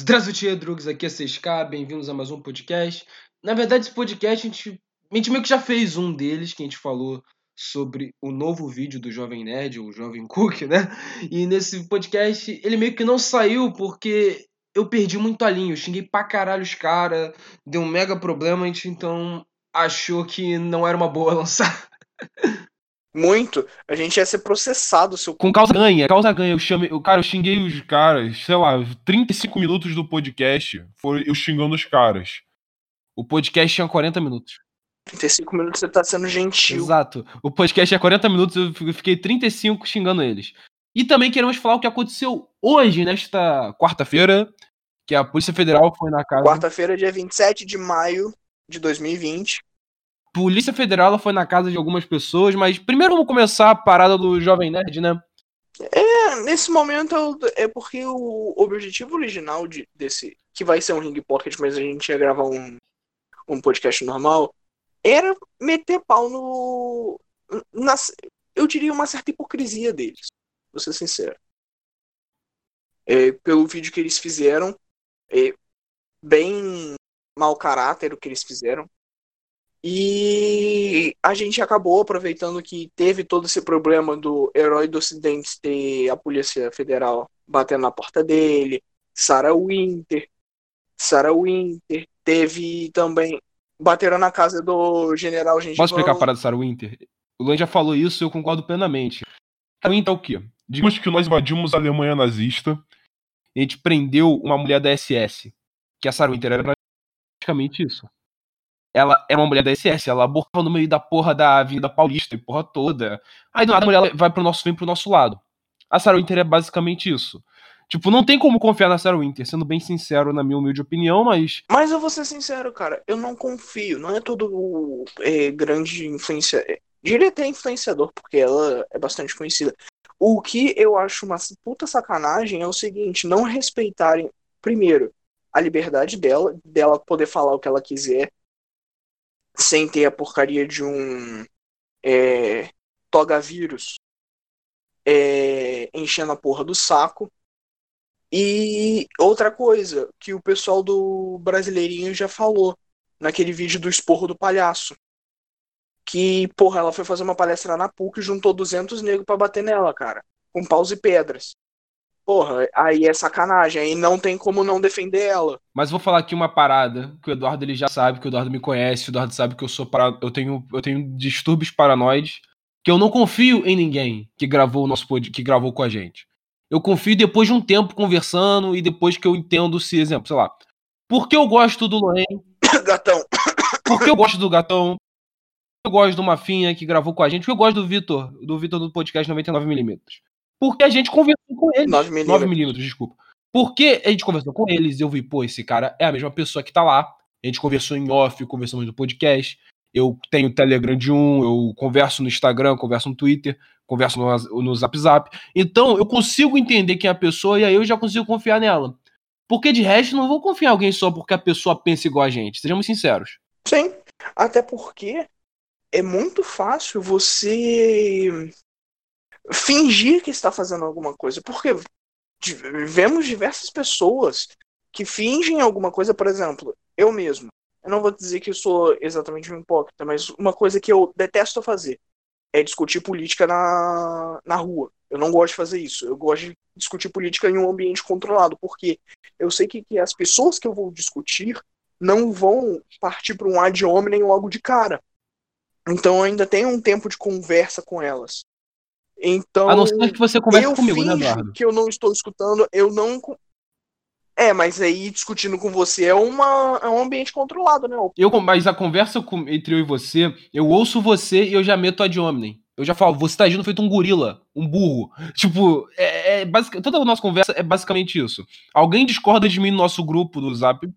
Здравствуйте, drugs, aqui é 6K, bem-vindos a mais um podcast. Na verdade, esse podcast a gente, a gente meio que já fez um deles, que a gente falou sobre o novo vídeo do Jovem Nerd, o Jovem Cook, né? E nesse podcast ele meio que não saiu porque eu perdi muito a linha, eu xinguei pra caralho os caras, deu um mega problema, a gente então achou que não era uma boa lançar. muito, a gente ia ser processado. Seu... Com causa ganha, causa ganha. Eu chamei, eu, cara, eu xinguei os caras, sei lá, 35 minutos do podcast foi eu xingando os caras. O podcast tinha 40 minutos. 35 minutos você tá sendo gentil. Exato. O podcast tinha 40 minutos, eu fiquei 35 xingando eles. E também queremos falar o que aconteceu hoje, nesta quarta-feira, que a Polícia Federal foi na casa. Quarta-feira, dia 27 de maio de 2020. Polícia Federal foi na casa de algumas pessoas, mas primeiro vamos começar a parada do Jovem Nerd, né? É, nesse momento é porque o objetivo original de, desse, que vai ser um Ring Pocket, mas a gente ia gravar um, um podcast normal, era meter pau no. Na, eu diria uma certa hipocrisia deles, vou ser sincero. É, pelo vídeo que eles fizeram, é, bem mau caráter o que eles fizeram. E a gente acabou aproveitando que teve todo esse problema do herói do Ocidente ter a Polícia Federal batendo na porta dele, Sarah Winter, Sarah Winter, teve também bateram na casa do General Gengivão. Posso explicar a parada do Sarah Winter? O Luan já falou isso eu concordo plenamente. Sarah Winter é o quê? Digamos que nós invadimos a Alemanha nazista e a gente prendeu uma mulher da SS, que a Sarah Winter era praticamente isso ela é uma mulher da SS, ela abortava no meio da porra da Avenida Paulista e porra toda. Aí do nada a mulher vai pro nosso, vem pro nosso lado. A Sarah Winter é basicamente isso. Tipo, não tem como confiar na Sarah Winter, sendo bem sincero na minha humilde opinião, mas. Mas eu vou ser sincero, cara, eu não confio. Não é todo é, grande influência. É, diria até influenciador, porque ela é bastante conhecida. O que eu acho uma puta sacanagem é o seguinte: não respeitarem, primeiro, a liberdade dela, dela poder falar o que ela quiser, sem ter a porcaria de um é, toga vírus é, enchendo a porra do saco. E outra coisa que o pessoal do Brasileirinho já falou naquele vídeo do esporro do palhaço. Que, porra, ela foi fazer uma palestra na PUC e juntou 200 negros para bater nela, cara. Com paus e pedras. Porra, aí é sacanagem, aí não tem como não defender ela. Mas vou falar aqui uma parada que o Eduardo ele já sabe, que o Eduardo me conhece, o Eduardo sabe que eu sou para eu tenho eu tenho distúrbios paranoides, que eu não confio em ninguém que gravou o nosso pod... que gravou com a gente. Eu confio depois de um tempo conversando e depois que eu entendo se, exemplo, sei lá, por que eu gosto do Loen? Gatão. Por que eu gosto do Gatão? Eu gosto do Mafinha que gravou com a gente, porque eu gosto do Vitor, do Vitor do podcast 99mm. Porque a gente conversou com eles. 9 milímetros. 9 milímetros, desculpa. Porque a gente conversou com eles, eu vi, pô, esse cara é a mesma pessoa que tá lá. A gente conversou em off, conversamos no podcast. Eu tenho o Telegram de um, eu converso no Instagram, converso no Twitter, converso no, no Zap Zap. Então, eu consigo entender quem é a pessoa e aí eu já consigo confiar nela. Porque de resto, não vou confiar em alguém só porque a pessoa pensa igual a gente. Sejamos sinceros. Sim. Até porque é muito fácil você fingir que está fazendo alguma coisa. Porque vemos diversas pessoas que fingem alguma coisa, por exemplo, eu mesmo. Eu não vou dizer que eu sou exatamente um hipócrita, mas uma coisa que eu detesto fazer é discutir política na, na rua. Eu não gosto de fazer isso. Eu gosto de discutir política em um ambiente controlado, porque eu sei que, que as pessoas que eu vou discutir não vão partir para um ad hominem logo de cara. Então eu ainda tenho um tempo de conversa com elas. Então. A não ser que você converse comigo, né, Eduardo? Que eu não estou escutando, eu não. É, mas aí discutindo com você é, uma, é um ambiente controlado, né? Eu, mas a conversa com, entre eu e você, eu ouço você e eu já meto a de homem. Eu já falo, você tá agindo feito um gorila, um burro. Tipo, é, é basic, toda a nossa conversa é basicamente isso. Alguém discorda de mim no nosso grupo do Zap,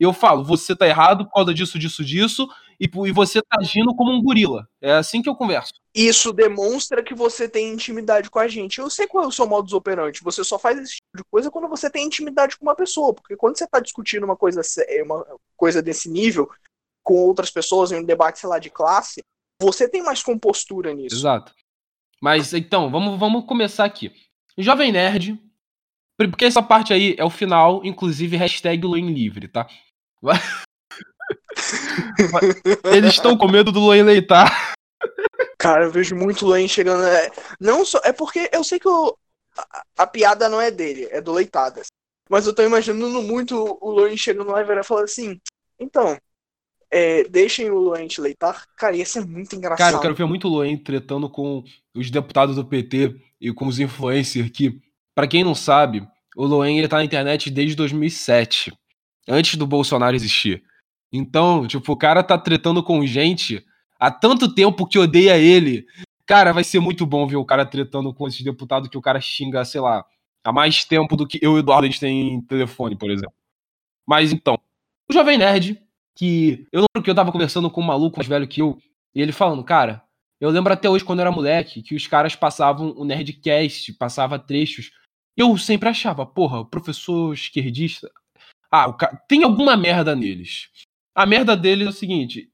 eu falo, você tá errado por causa disso, disso, disso, e, e você tá agindo como um gorila. É assim que eu converso. Isso demonstra que você tem intimidade com a gente. Eu sei qual é o seu modus operandi. Você só faz esse tipo de coisa quando você tem intimidade com uma pessoa. Porque quando você tá discutindo uma coisa, uma coisa desse nível com outras pessoas em um debate, sei lá, de classe, você tem mais compostura nisso. Exato. Mas então, vamos, vamos começar aqui. Jovem Nerd Porque essa parte aí é o final, inclusive hashtag Loen livre, tá? Eles estão com medo do Loen leitar. Cara, eu vejo muito Loen chegando. É, não só. É porque eu sei que a, a, piada não é dele, é do Leitadas. Mas eu tô imaginando muito o Loen chegando lá e vai falar assim. Então, é, deixem o Loen te leitar. Cara, ia ser muito engraçado. Cara, eu quero ver muito o Loen tretando com os deputados do PT e com os influencers que, para quem não sabe, o Loen ele tá na internet desde 2007, antes do Bolsonaro existir. Então, tipo, o cara tá tretando com gente há tanto tempo que odeia ele. Cara, vai ser muito bom ver o cara tretando com esses deputados que o cara xinga, sei lá, há mais tempo do que eu e o Eduardo a gente tem telefone, por exemplo. Mas então, o Jovem Nerd, que eu lembro que eu tava conversando com um maluco mais velho que eu, e ele falando, cara, eu lembro até hoje quando eu era moleque que os caras passavam o Nerdcast, passava trechos. Eu sempre achava, porra, o professor esquerdista. Ah, ca... tem alguma merda neles. A merda deles é o seguinte: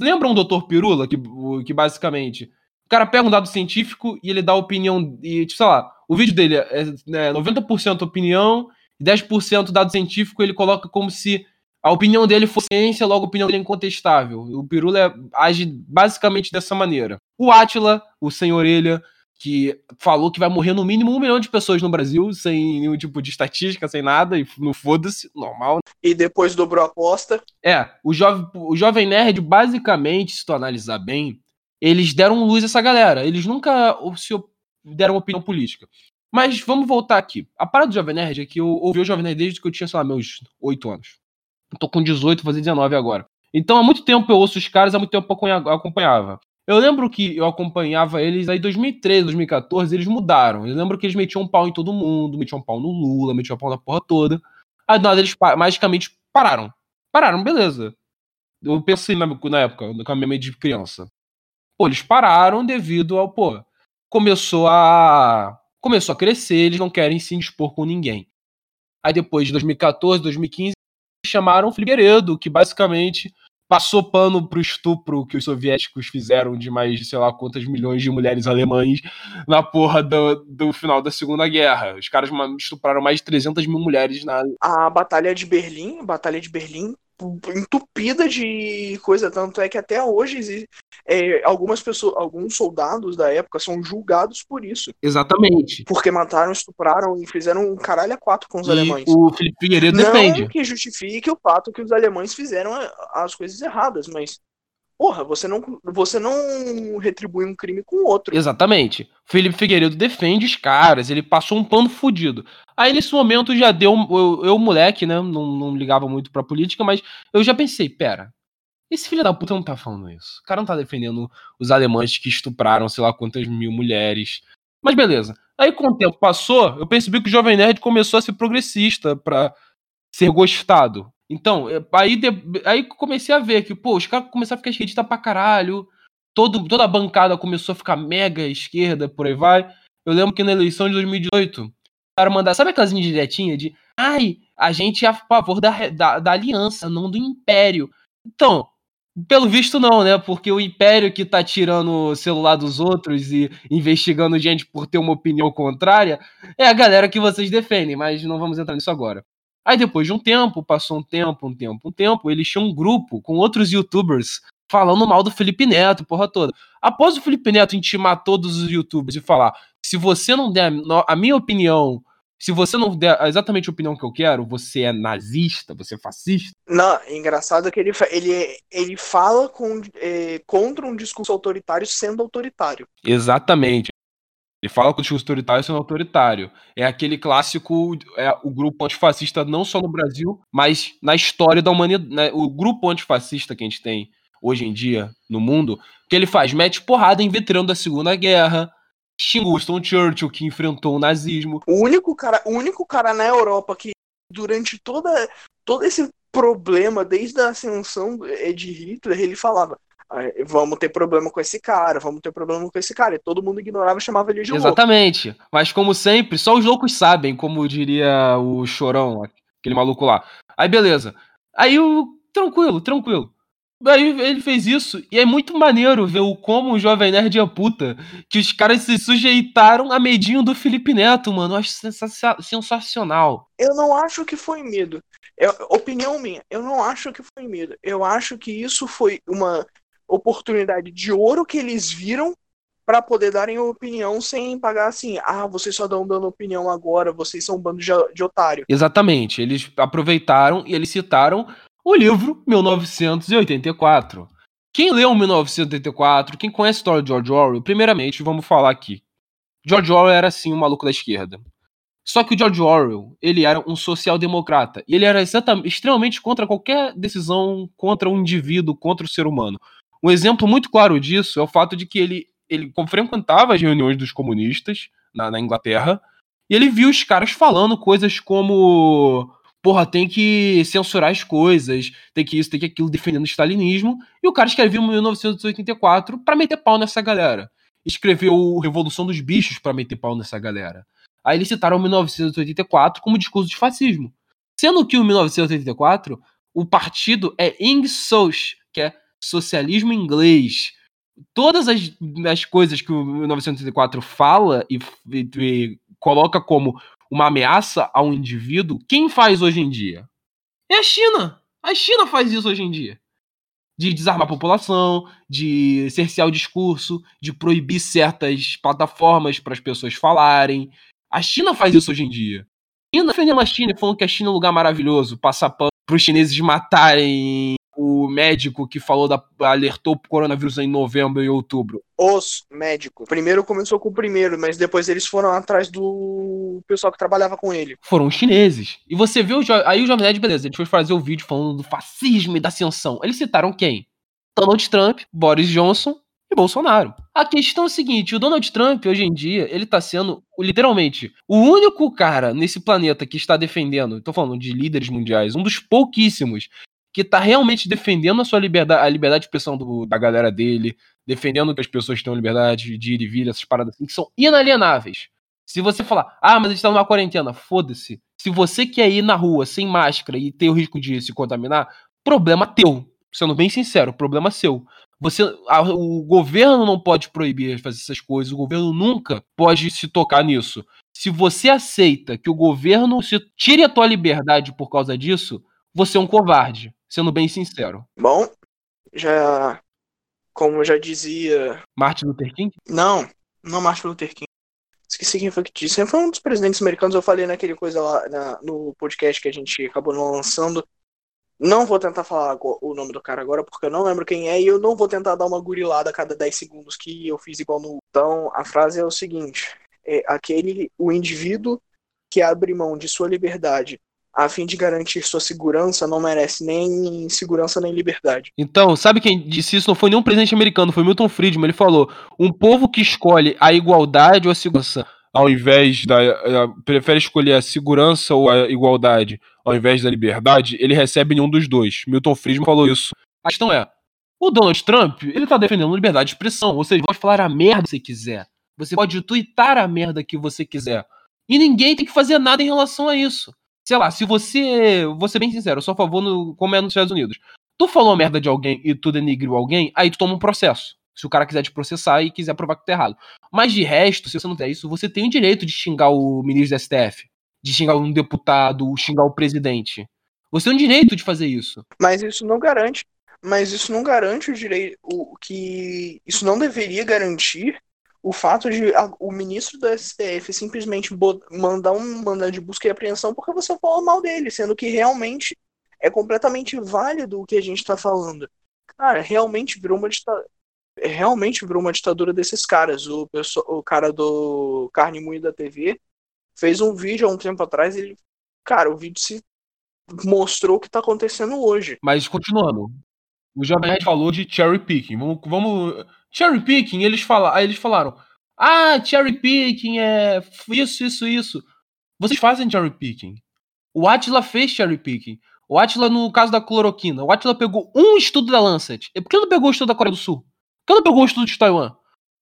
Lembram o Dr. Pirula, que, que basicamente o cara pega um dado científico e ele dá opinião. E, tipo, sei lá, o vídeo dele é, é 90% opinião e 10% dado científico ele coloca como se a opinião dele fosse ciência, logo a opinião dele é incontestável. O Pirula é, age basicamente dessa maneira. O Atila, o Sem Orelha, que falou que vai morrer no mínimo um milhão de pessoas no Brasil, sem nenhum tipo de estatística, sem nada, e não foda-se, normal. E depois dobrou a aposta. É, o, jove, o Jovem Nerd, basicamente, se tu analisar bem, eles deram luz a essa galera. Eles nunca se deram opinião política. Mas vamos voltar aqui. A parada do Jovem Nerd é que eu ouvi o Jovem Nerd desde que eu tinha, sei lá, meus 8 anos. Eu tô com 18, vou fazer 19 agora. Então, há muito tempo eu ouço os caras, há muito tempo eu acompanhava. Eu lembro que eu acompanhava eles aí em 2013, 2014, eles mudaram. Eu lembro que eles metiam um pau em todo mundo, metiam um pau no Lula, metiam um pau na porra toda. Aí nada, eles magicamente pararam. Pararam, beleza. Eu pensei na, na época, com a minha mente de criança. Pô, eles pararam devido ao, pô, começou a. Começou a crescer, eles não querem se indispor com ninguém. Aí depois de 2014, 2015, chamaram o Figueiredo, que basicamente passou pano pro estupro que os soviéticos fizeram de mais de sei lá quantas milhões de mulheres alemães na porra do, do final da Segunda Guerra. Os caras estupraram mais de 300 mil mulheres na. A Batalha de Berlim, a Batalha de Berlim entupida de coisa, tanto é que até hoje é, algumas pessoas, alguns soldados da época são julgados por isso. Exatamente. Porque mataram, estupraram e fizeram um caralho a quatro com os e alemães. O Felipe Figueiredo Não defende. que justifique o fato que os alemães fizeram as coisas erradas, mas Porra, você não, você não retribui um crime com outro. Exatamente. Felipe Figueiredo defende os caras, ele passou um pano fudido. Aí nesse momento já deu. Eu, eu moleque, né? Não, não ligava muito pra política, mas eu já pensei, pera. Esse filho da puta não tá falando isso. O cara não tá defendendo os alemães que estupraram sei lá quantas mil mulheres. Mas beleza. Aí com o tempo passou, eu percebi que o Jovem Nerd começou a ser progressista pra ser gostado. Então, é, aí, de, aí comecei a ver que, pô, os caras começaram a ficar esquerdistas pra caralho. Todo, toda a bancada começou a ficar mega esquerda, por aí vai. Eu lembro que na eleição de 2018, o cara mandar, sabe aquelas indiretinhas de ai, a gente é a favor da, da, da aliança, não do império. Então, pelo visto não, né? Porque o império que tá tirando o celular dos outros e investigando gente por ter uma opinião contrária é a galera que vocês defendem, mas não vamos entrar nisso agora. Aí depois de um tempo, passou um tempo, um tempo, um tempo, eles tinham um grupo com outros youtubers falando mal do Felipe Neto, porra toda. Após o Felipe Neto intimar todos os youtubers e falar: se você não der a minha opinião, se você não der exatamente a opinião que eu quero, você é nazista, você é fascista. Não, é engraçado que ele, ele, ele fala com, é, contra um discurso autoritário sendo autoritário. Exatamente. Ele fala que o discurso autoritário sendo autoritário. É aquele clássico, é o grupo antifascista não só no Brasil, mas na história da humanidade. Né? O grupo antifascista que a gente tem hoje em dia no mundo, que ele faz? Mete porrada em veterano da Segunda Guerra, xinga Winston Churchill, que enfrentou o nazismo. O único cara, o único cara na Europa que durante toda, todo esse problema, desde a ascensão de Hitler, ele falava vamos ter problema com esse cara, vamos ter problema com esse cara. E todo mundo ignorava e chamava ele de louco. Exatamente. Mas como sempre, só os loucos sabem, como diria o Chorão, aquele maluco lá. Aí beleza. Aí o tranquilo, tranquilo. Aí ele fez isso, e é muito maneiro ver o como o Jovem Nerd é puta, que os caras se sujeitaram a medinho do Felipe Neto, mano. Eu acho sensacional. Eu não acho que foi medo. É, opinião minha, eu não acho que foi medo. Eu acho que isso foi uma oportunidade de ouro que eles viram para poder darem opinião sem pagar assim, ah, vocês só dão dando opinião agora, vocês são um bando de, de otário. Exatamente, eles aproveitaram e eles citaram o livro 1984. Quem leu 1984, quem conhece a história de George Orwell, primeiramente, vamos falar aqui. George Orwell era sim um maluco da esquerda. Só que o George Orwell, ele era um social-democrata. E ele era extremamente contra qualquer decisão contra um indivíduo, contra o ser humano. Um exemplo muito claro disso é o fato de que ele ele frequentava as reuniões dos comunistas na, na Inglaterra e ele viu os caras falando coisas como porra, tem que censurar as coisas, tem que isso, tem que aquilo, defendendo o stalinismo. E o cara escreveu em 1984 para meter pau nessa galera. Escreveu Revolução dos Bichos para meter pau nessa galera. Aí eles citaram 1984 como discurso de fascismo. Sendo que em 1984 o partido é Ingsoc, que é socialismo inglês todas as, as coisas que o 1984 fala e, e, e, coloca como uma ameaça ao indivíduo, quem faz hoje em dia? É a China. A China faz isso hoje em dia. De desarmar a população, de cercear o discurso, de proibir certas plataformas para as pessoas falarem. A China faz isso hoje em dia. China defendendo a China, falando que a China é um lugar maravilhoso, passar pano para os chineses matarem o médico que falou da alertou o coronavírus em novembro e outubro? Os médicos. Primeiro começou com o primeiro, mas depois eles foram atrás do pessoal que trabalhava com ele. Foram os chineses. E você viu aí o Jovem Nerd, beleza, ele foi fazer o vídeo falando do fascismo e da ascensão. Eles citaram quem? Donald Trump, Boris Johnson e Bolsonaro. A questão é a seguinte, o Donald Trump hoje em dia, ele tá sendo literalmente o único cara nesse planeta que está defendendo, tô falando de líderes mundiais, um dos pouquíssimos que tá realmente defendendo a sua liberdade, a liberdade de expressão do, da galera dele, defendendo que as pessoas tenham liberdade de ir e vir, essas paradas assim, que são inalienáveis. Se você falar, ah, mas a gente tá numa quarentena, foda-se. Se você quer ir na rua sem máscara e ter o risco de se contaminar, problema teu. Sendo bem sincero, problema seu. Você, a, o governo não pode proibir fazer essas coisas, o governo nunca pode se tocar nisso. Se você aceita que o governo se tire a tua liberdade por causa disso, você é um covarde sendo bem sincero. Bom, já. Como já dizia. Martin Luther King? Não, não Martin Luther King. Esqueci quem foi que disse. Foi um dos presidentes americanos. Eu falei naquele coisa lá na, no podcast que a gente acabou não lançando. Não vou tentar falar o nome do cara agora, porque eu não lembro quem é, e eu não vou tentar dar uma gurilada a cada 10 segundos que eu fiz igual no. Então, a frase é o seguinte: é aquele, o indivíduo que abre mão de sua liberdade a fim de garantir sua segurança, não merece nem segurança nem liberdade. Então, sabe quem disse isso? Não foi nenhum presidente americano, foi Milton Friedman. Ele falou: um povo que escolhe a igualdade ou a segurança, ao invés da. Prefere escolher a segurança ou a igualdade, ao invés da liberdade, ele recebe nenhum dos dois. Milton Friedman falou isso. A questão é: o Donald Trump, ele tá defendendo liberdade de expressão. Ou seja, pode falar a merda que você quiser. Você pode twittar a merda que você quiser. E ninguém tem que fazer nada em relação a isso sei lá, se você. Vou ser bem sincero, eu sou a favor no, como é nos Estados Unidos. Tu falou merda de alguém e tu denigriu alguém, aí tu toma um processo. Se o cara quiser te processar e quiser provar que tá errado. Mas de resto, se você não der isso, você tem o direito de xingar o ministro da STF, de xingar um deputado, xingar o presidente. Você tem o direito de fazer isso. Mas isso não garante. Mas isso não garante o direito. O que. Isso não deveria garantir o fato de a, o ministro do STF simplesmente mandar um mandado de busca e apreensão porque você falou mal dele, sendo que realmente é completamente válido o que a gente está falando. Cara, realmente virou uma ditadura. Realmente virou uma ditadura desses caras. O, o cara do Carne Moída TV fez um vídeo há um tempo atrás. Ele, cara, o vídeo se mostrou o que está acontecendo hoje. Mas continuando, o Jovem falou de cherry picking. Vamos, vamos Cherry picking, eles, fala, aí eles falaram: Ah, cherry picking é isso, isso, isso. Vocês fazem cherry picking. O Atila fez cherry picking. O Atila, no caso da cloroquina, o Atila pegou um estudo da Lancet. Por que não pegou o estudo da Coreia do Sul? Por que não pegou o estudo de Taiwan?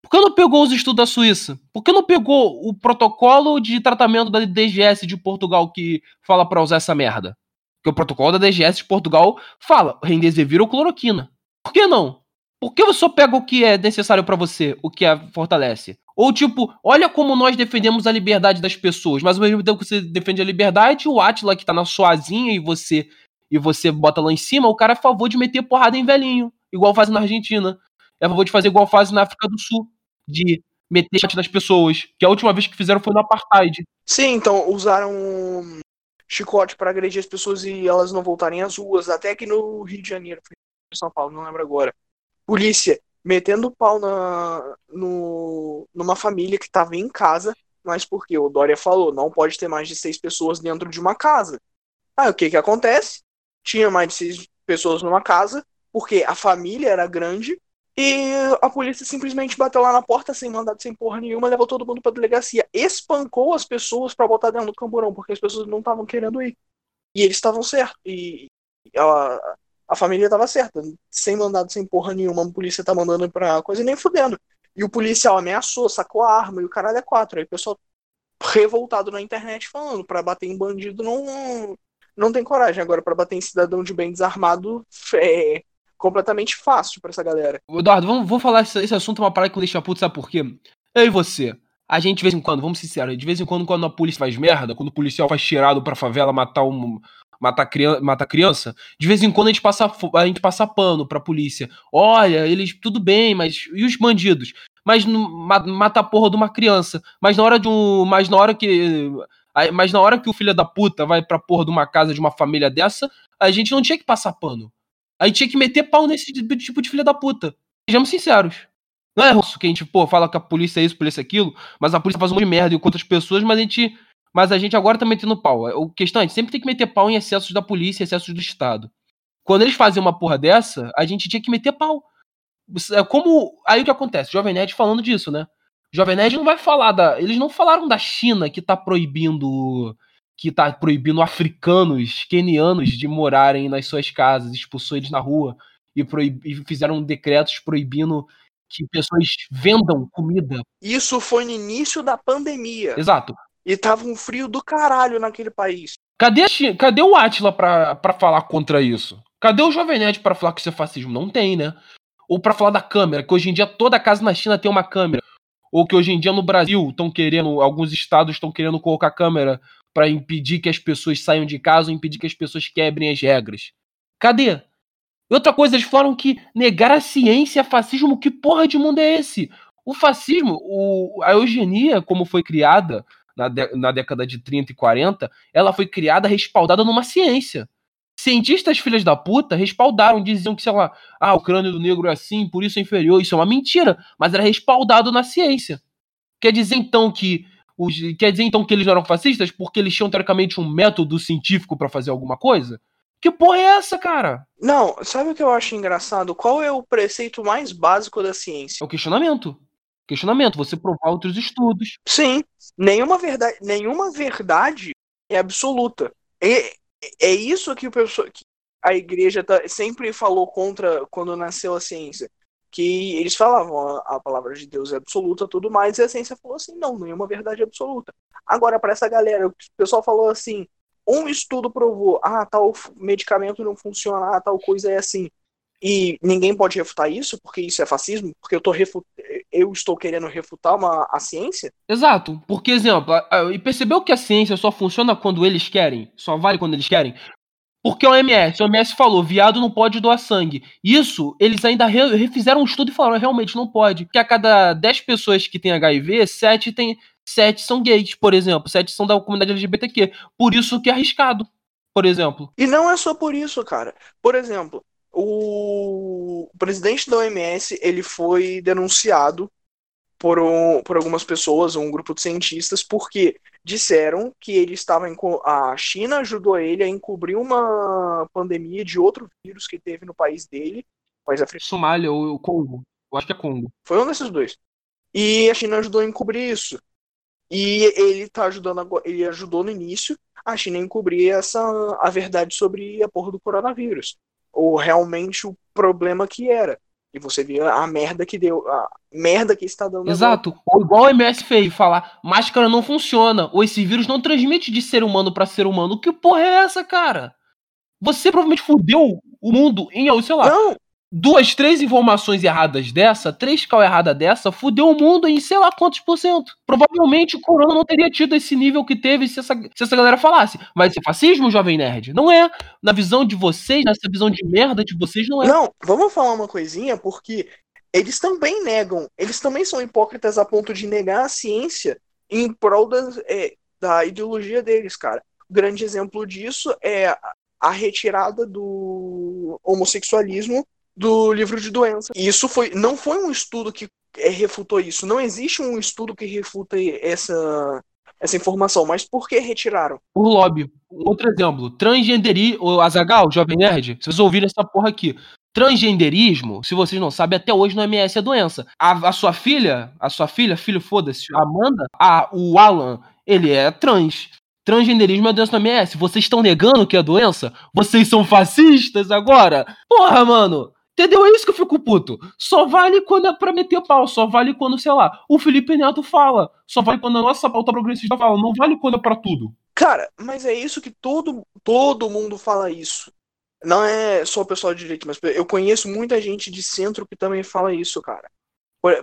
Por que não pegou os estudos da Suíça? Por que não pegou o protocolo de tratamento da DGS de Portugal que fala para usar essa merda? Porque o protocolo da DGS de Portugal fala remdesivir ou cloroquina. Por que não? Por que você só pega o que é necessário pra você, o que a fortalece? Ou tipo, olha como nós defendemos a liberdade das pessoas, mas ao mesmo tempo que você defende a liberdade, o Atila que tá na suazinha e você e você bota lá em cima, o cara é a favor de meter porrada em velhinho, igual faz na Argentina. É a favor de fazer igual faz na África do Sul, de meter shot nas pessoas, que a última vez que fizeram foi no apartheid. Sim, então usaram chicote para agredir as pessoas e elas não voltarem às ruas, até que no Rio de Janeiro, São Paulo, não lembro agora. Polícia metendo pau na, no, numa família que estava em casa, mas porque o Dória falou, não pode ter mais de seis pessoas dentro de uma casa. Aí o que que acontece? Tinha mais de seis pessoas numa casa, porque a família era grande, e a polícia simplesmente bateu lá na porta sem mandado, sem porra nenhuma, levou todo mundo pra delegacia. Espancou as pessoas para botar dentro do camburão, porque as pessoas não estavam querendo ir. E eles estavam certos. E a, a família estava certa. Sem mandado, sem porra nenhuma, a polícia tá mandando pra coisa nem fudendo. E o policial ameaçou, sacou a arma e o caralho é quatro. Aí o pessoal revoltado na internet falando, para bater em bandido não, não tem coragem. Agora, para bater em cidadão de bem desarmado, é, completamente fácil para essa galera. Eduardo, vamos, vamos falar esse, esse assunto, é uma parada que eu deixo puto, sabe por quê? Eu e você. A gente, de vez em quando, vamos ser sinceros, de vez em quando, quando a polícia faz merda, quando o policial faz tirado pra favela matar um. Matar criança, matar criança, de vez em quando a gente passa, a gente passa pano pra polícia. Olha, eles, tudo bem, mas. E os bandidos? Mas mata a porra de uma criança. Mas na hora de um. Mas na hora que. Mas na hora que o filho da puta vai pra porra de uma casa de uma família dessa, a gente não tinha que passar pano. A gente tinha que meter pau nesse tipo de filha da puta. Sejamos sinceros. Não é russo que a gente, pô, fala que a polícia é isso, polícia é aquilo, mas a polícia faz um monte de merda com outras pessoas, mas a gente. Mas a gente agora tá metendo pau. A questão é, a gente sempre tem que meter pau em excessos da polícia, excessos do Estado. Quando eles fazem uma porra dessa, a gente tinha que meter pau. É como. Aí o que acontece? Jovem Nerd falando disso, né? Jovem Nerd não vai falar da. Eles não falaram da China que tá proibindo que está proibindo africanos, quenianos de morarem nas suas casas, expulsou eles na rua e, proib... e fizeram decretos proibindo que pessoas vendam comida. Isso foi no início da pandemia. Exato. E tava um frio do caralho naquele país. Cadê. Cadê o Atila pra, pra falar contra isso? Cadê o Jovem Nerd pra falar que isso é fascismo? Não tem, né? Ou para falar da câmera, que hoje em dia toda casa na China tem uma câmera. Ou que hoje em dia no Brasil estão querendo, alguns estados estão querendo colocar câmera para impedir que as pessoas saiam de casa ou impedir que as pessoas quebrem as regras. Cadê? Outra coisa, eles falaram que negar a ciência é fascismo. Que porra de mundo é esse? O fascismo, o, a eugenia, como foi criada na, de, na década de 30 e 40, ela foi criada respaldada numa ciência. Cientistas filhas da puta respaldaram, diziam que, sei lá, ah, o crânio do negro é assim, por isso é inferior. Isso é uma mentira, mas era respaldado na ciência. Quer dizer então que os, quer dizer então que eles não eram fascistas porque eles tinham teoricamente um método científico para fazer alguma coisa? Que porra é essa, cara? Não, sabe o que eu acho engraçado? Qual é o preceito mais básico da ciência? É o questionamento. Questionamento, você provar outros estudos. Sim, nenhuma verdade, nenhuma verdade é absoluta. É, é isso que, o pessoal, que a igreja tá, sempre falou contra quando nasceu a ciência que eles falavam a, a, palavra de Deus é absoluta, tudo mais, e a ciência falou assim, não, nenhuma verdade absoluta. Agora, para essa galera, o pessoal falou assim, um estudo provou, ah, tal medicamento não funciona, ah, tal coisa é assim, e ninguém pode refutar isso, porque isso é fascismo, porque eu, tô refut... eu estou querendo refutar uma... a ciência? Exato, porque, exemplo, e percebeu que a ciência só funciona quando eles querem, só vale quando eles querem? Porque o OMS, o OMS falou, viado não pode doar sangue. Isso, eles ainda refizeram um estudo e falaram, realmente não pode. Que a cada 10 pessoas que tem HIV, 7 tem 7 são gays, por exemplo. 7 são da comunidade LGBTQ. Por isso que é arriscado, por exemplo. E não é só por isso, cara. Por exemplo, o presidente da OMS, ele foi denunciado por, um, por algumas pessoas, um grupo de cientistas, porque disseram que ele estava em, a China ajudou ele a encobrir uma pandemia de outro vírus que teve no país dele, país africano. Somália ou Congo, eu acho que é Congo. Foi um desses dois. E a China ajudou a encobrir isso. E ele tá ajudando ele ajudou no início a China a encobrir essa a verdade sobre a porra do coronavírus, ou realmente o problema que era. E você via a merda que deu, a merda que está dando. Exato. Ou igual o MS fez, falar, máscara não funciona, ou esse vírus não transmite de ser humano para ser humano. Que porra é essa, cara? Você provavelmente fudeu o mundo em, sei lá. Não, duas, três informações erradas dessa, três cal errada dessa, fudeu o mundo em sei lá quantos por cento. Provavelmente o Corona não teria tido esse nível que teve se essa, se essa galera falasse. Mas é fascismo, jovem nerd? Não é. Na visão de vocês, nessa visão de merda de vocês, não é. Não, vamos falar uma coisinha, porque eles também negam, eles também são hipócritas a ponto de negar a ciência em prol das, é, da ideologia deles, cara. Grande exemplo disso é a retirada do homossexualismo do livro de doença. E isso foi, não foi um estudo que é, refutou isso. Não existe um estudo que refuta essa, essa informação. Mas por que retiraram? Por lobby. Outro exemplo, transgenderismo, o Azagal, Jovem Nerd, vocês ouviram essa porra aqui. Transgenderismo, se vocês não sabem, até hoje no MS é doença. A, a sua filha, a sua filha, filho, foda-se, Amanda, a, o Alan, ele é trans. Transgenderismo é doença no MS. Vocês estão negando que é doença? Vocês são fascistas agora? Porra, mano! Entendeu? É isso que eu fico puto. Só vale quando é pra meter pau. Só vale quando, sei lá, o Felipe Neto fala. Só vale quando a nossa pauta progressista fala. Não vale quando é pra tudo. Cara, mas é isso que todo, todo mundo fala isso. Não é só o pessoal de direito, mas eu conheço muita gente de centro que também fala isso, cara.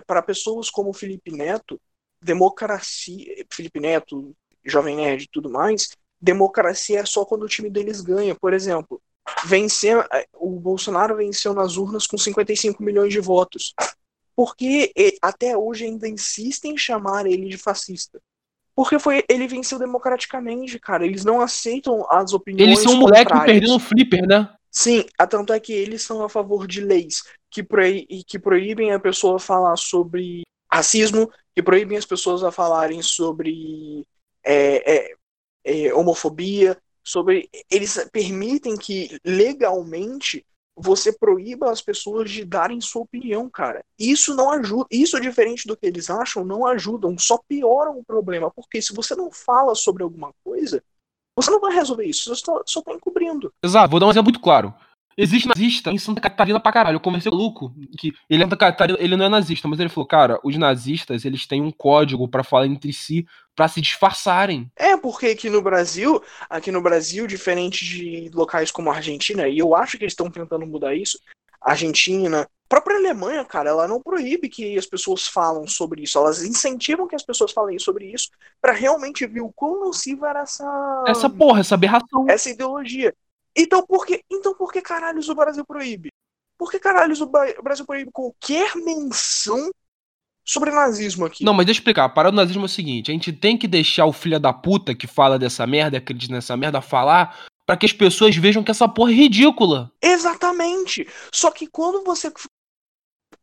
Para pessoas como o Felipe Neto, democracia. Felipe Neto, Jovem Nerd e tudo mais, democracia é só quando o time deles ganha. Por exemplo, venceu, é, o Bolsonaro venceu nas urnas com 55 milhões de votos. Porque até hoje ainda insistem em chamar ele de fascista. Porque foi, ele venceu democraticamente, cara. Eles não aceitam as opiniões. Eles são um moleque perdendo o flipper, né? Sim, tanto é que eles são a favor de leis que, proí que proíbem a pessoa falar sobre racismo, que proíbem as pessoas a falarem sobre é, é, é, homofobia, sobre eles permitem que legalmente você proíba as pessoas de darem sua opinião, cara. Isso não ajuda, isso diferente do que eles acham, não ajudam, só pioram o problema, porque se você não fala sobre alguma coisa, você não vai resolver isso, você só, só tá encobrindo. Exato, vou dar um exemplo muito claro. Existe nazista em Santa Catarina pra caralho. Eu conversei com o Luco, que ele é Santa Catarina, ele não é nazista, mas ele falou, cara, os nazistas, eles têm um código para falar entre si, para se disfarçarem. É, porque aqui no Brasil, aqui no Brasil, diferente de locais como a Argentina, e eu acho que eles estão tentando mudar isso, a Argentina, a própria Alemanha, cara, ela não proíbe que as pessoas falam sobre isso, elas incentivam que as pessoas falem sobre isso para realmente ver o quão nociva era essa essa porra, essa aberração, essa ideologia. Então por que, então por que caralhos o Brasil proíbe? Por que caralhos o Brasil proíbe qualquer menção sobre nazismo aqui? Não, mas deixa eu explicar. Para o nazismo é o seguinte: a gente tem que deixar o filho da puta que fala dessa merda, acredita nessa merda, falar para que as pessoas vejam que essa porra é ridícula. Exatamente. Só que quando você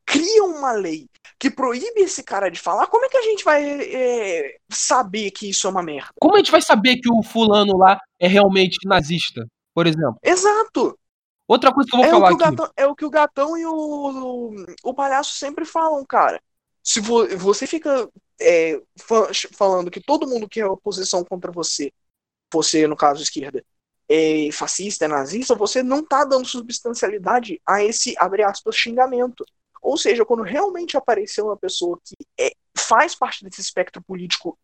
cria uma lei que proíbe esse cara de falar, como é que a gente vai é, saber que isso é uma merda? Como a gente vai saber que o fulano lá é realmente nazista? Por exemplo. Exato! Outra coisa que eu vou é falar o que aqui. Gatão, é o que o gatão e o, o, o palhaço sempre falam, cara. Se vo, você fica é, falando que todo mundo que é oposição contra você, você, no caso, esquerda, é fascista, é nazista, você não tá dando substancialidade a esse, abre aspas, xingamento. Ou seja, quando realmente aparecer uma pessoa que é, faz parte desse espectro político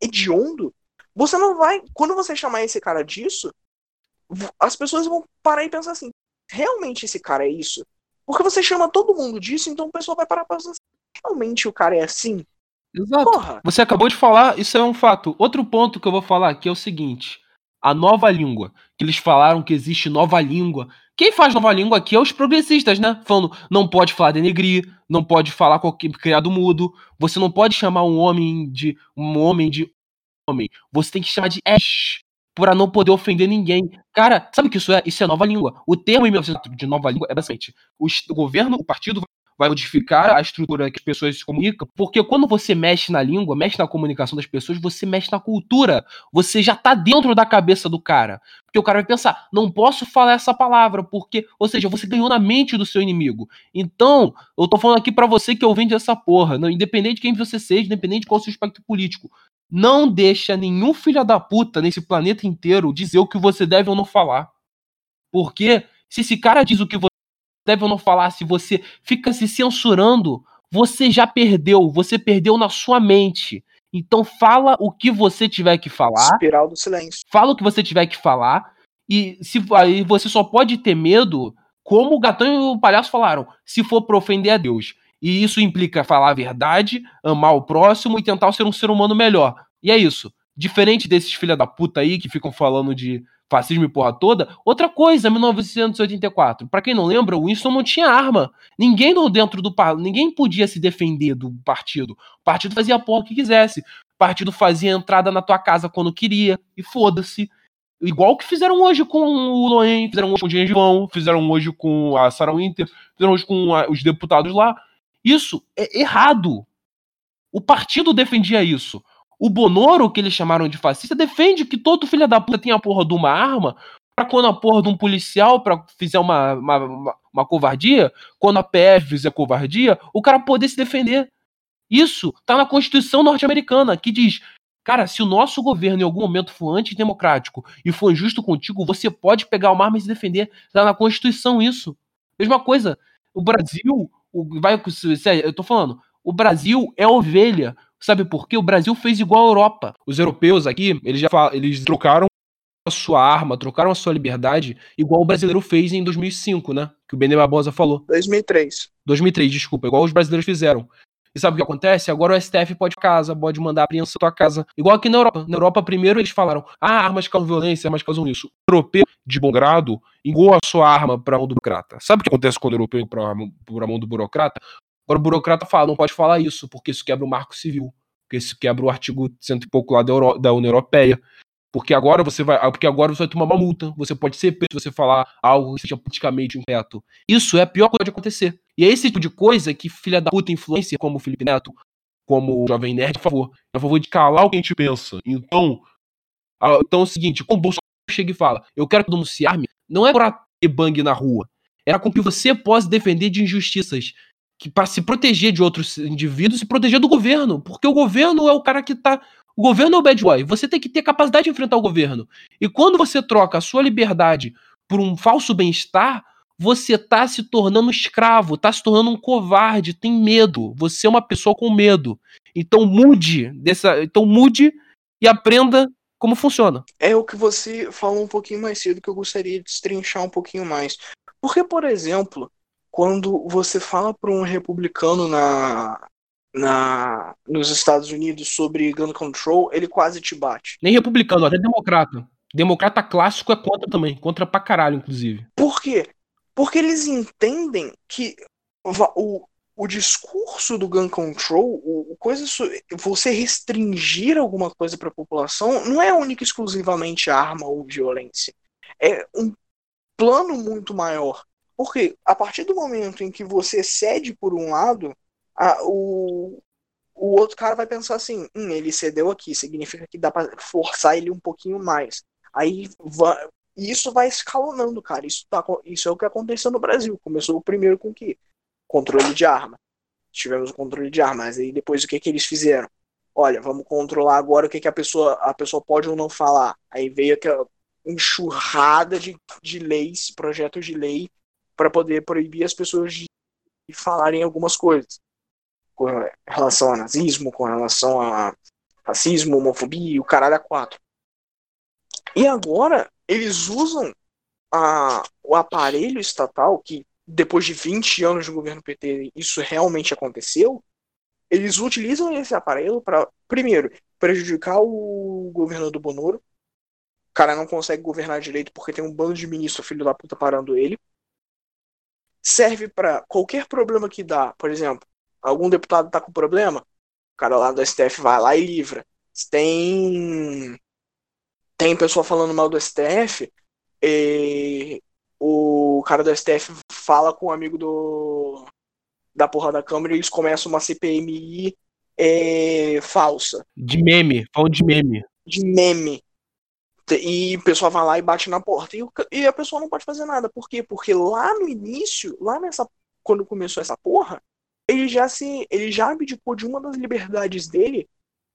hediondo, você não vai. Quando você chamar esse cara disso, as pessoas vão parar e pensar assim: realmente esse cara é isso? Porque você chama todo mundo disso, então o pessoal vai parar pra pensar: realmente o cara é assim? Exato. Porra. Você acabou de falar, isso é um fato. Outro ponto que eu vou falar aqui é o seguinte: a nova língua. Que eles falaram que existe nova língua. Quem faz nova língua aqui é os progressistas, né? Falando, não pode falar denegrir, não pode falar qualquer criado mudo, você não pode chamar um homem de um homem de homem. Você tem que chamar de Ash para não poder ofender ninguém. Cara, sabe o que isso é? Isso é nova língua. O termo em de nova língua é basicamente o governo, o partido vai modificar a estrutura que as pessoas se comunicam, porque quando você mexe na língua, mexe na comunicação das pessoas, você mexe na cultura. Você já tá dentro da cabeça do cara. Porque o cara vai pensar, não posso falar essa palavra, porque, ou seja, você ganhou na mente do seu inimigo. Então, eu tô falando aqui para você que eu vende essa porra, não, independente de quem você seja, independente de qual o seu espectro político. Não deixa nenhum filho da puta nesse planeta inteiro dizer o que você deve ou não falar. Porque se esse cara diz o que você deve ou não falar, se você fica se censurando, você já perdeu, você perdeu na sua mente. Então fala o que você tiver que falar. Espiral do silêncio. Fala o que você tiver que falar. E se aí você só pode ter medo como o gatão e o palhaço falaram, se for para ofender a Deus. E isso implica falar a verdade, amar o próximo e tentar ser um ser humano melhor. E é isso. Diferente desses filha da puta aí que ficam falando de fascismo e porra toda. Outra coisa, 1984. Para quem não lembra, o Winston não tinha arma. Ninguém no dentro do ninguém podia se defender do partido. O partido fazia a porra que quisesse. O partido fazia entrada na tua casa quando queria e foda-se. Igual que fizeram hoje com o Loen, fizeram hoje com o Jean João, fizeram hoje com a Sarah Winter, fizeram hoje com a, os deputados lá. Isso é errado. O partido defendia isso. O Bonoro, que eles chamaram de fascista, defende que todo filho da puta tenha a porra de uma arma pra quando a porra de um policial pra fizer uma, uma, uma, uma covardia, quando a PF fizer covardia, o cara poder se defender. Isso tá na Constituição norte-americana, que diz: cara, se o nosso governo em algum momento for antidemocrático e for injusto contigo, você pode pegar uma arma e se defender. Tá na Constituição isso. Mesma coisa. O Brasil, o, vai, eu tô falando, o Brasil é ovelha. Sabe por quê? O Brasil fez igual a Europa. Os europeus aqui, eles já eles trocaram a sua arma, trocaram a sua liberdade, igual o brasileiro fez em 2005, né? Que o Benê Barbosa falou. 2003. 2003, desculpa, igual os brasileiros fizeram. E sabe o que acontece? Agora o STF pode casa, pode mandar apreensão na tua casa. Igual aqui na Europa. Na Europa, primeiro eles falaram: ah, armas causam violência, armas causam isso. O europeu, de bom grado, engou a sua arma para a mão do burocrata. Sabe o que acontece quando o europeu para a mão do burocrata? Agora o burocrata fala, não pode falar isso, porque isso quebra o marco civil. Porque isso quebra o artigo cento e pouco lá da, Euro, da União Europeia. Porque agora você vai. Porque agora você vai tomar uma multa. Você pode ser preso se você falar algo que seja politicamente incorreto. Isso é a pior coisa de acontecer. E é esse tipo de coisa que filha da puta influência, como o Felipe Neto, como o Jovem Nerd, por favor. É a favor de calar o que a gente pensa. Então. Então é o seguinte, quando o Bolsonaro chega e fala, eu quero denunciar-me, não é pra ter bang na rua. Era com que você possa defender de injustiças que para se proteger de outros indivíduos, se proteger do governo, porque o governo é o cara que tá o governo é o bad boy. Você tem que ter capacidade de enfrentar o governo. E quando você troca a sua liberdade por um falso bem-estar, você tá se tornando escravo, tá se tornando um covarde, tem medo. Você é uma pessoa com medo. Então mude dessa, então mude e aprenda como funciona. É o que você falou um pouquinho mais cedo que eu gostaria de destrinchar um pouquinho mais. Porque, por exemplo, quando você fala para um republicano na, na, nos Estados Unidos sobre gun control, ele quase te bate. Nem republicano, até democrata. Democrata clássico é contra também, contra pra caralho, inclusive. Por quê? Porque eles entendem que o, o discurso do gun control, o, coisa, você restringir alguma coisa para a população, não é única e exclusivamente arma ou violência. É um plano muito maior. Porque a partir do momento em que você cede por um lado, a, o, o outro cara vai pensar assim: hum, ele cedeu aqui, significa que dá para forçar ele um pouquinho mais. Aí vai, isso vai escalonando, cara. Isso, tá, isso é o que aconteceu no Brasil. Começou o primeiro com o quê? Controle de arma. Tivemos o controle de armas. Aí depois o que, que eles fizeram? Olha, vamos controlar agora o que, que a pessoa a pessoa pode ou não falar. Aí veio aquela enxurrada de, de leis, projetos de lei para poder proibir as pessoas de falarem algumas coisas com relação a nazismo, com relação a racismo, homofobia, o caralho a quatro. E agora eles usam a, o aparelho estatal, que depois de 20 anos de governo PT isso realmente aconteceu, eles utilizam esse aparelho para, primeiro, prejudicar o governo do Bonoro. O cara não consegue governar direito porque tem um bando de ministro filho da puta parando ele serve para qualquer problema que dá. Por exemplo, algum deputado tá com problema, o cara lá do STF vai lá e livra. Tem tem pessoa falando mal do STF, e o cara do STF fala com um amigo do da porra da Câmara e eles começam uma CPMI é, falsa. De meme, falam de meme. De meme. E o pessoal vai lá e bate na porta. E, o, e, a pessoa não pode fazer nada. Por quê? Porque lá no início, lá nessa. Quando começou essa porra, ele já se. ele já abdicou de uma das liberdades dele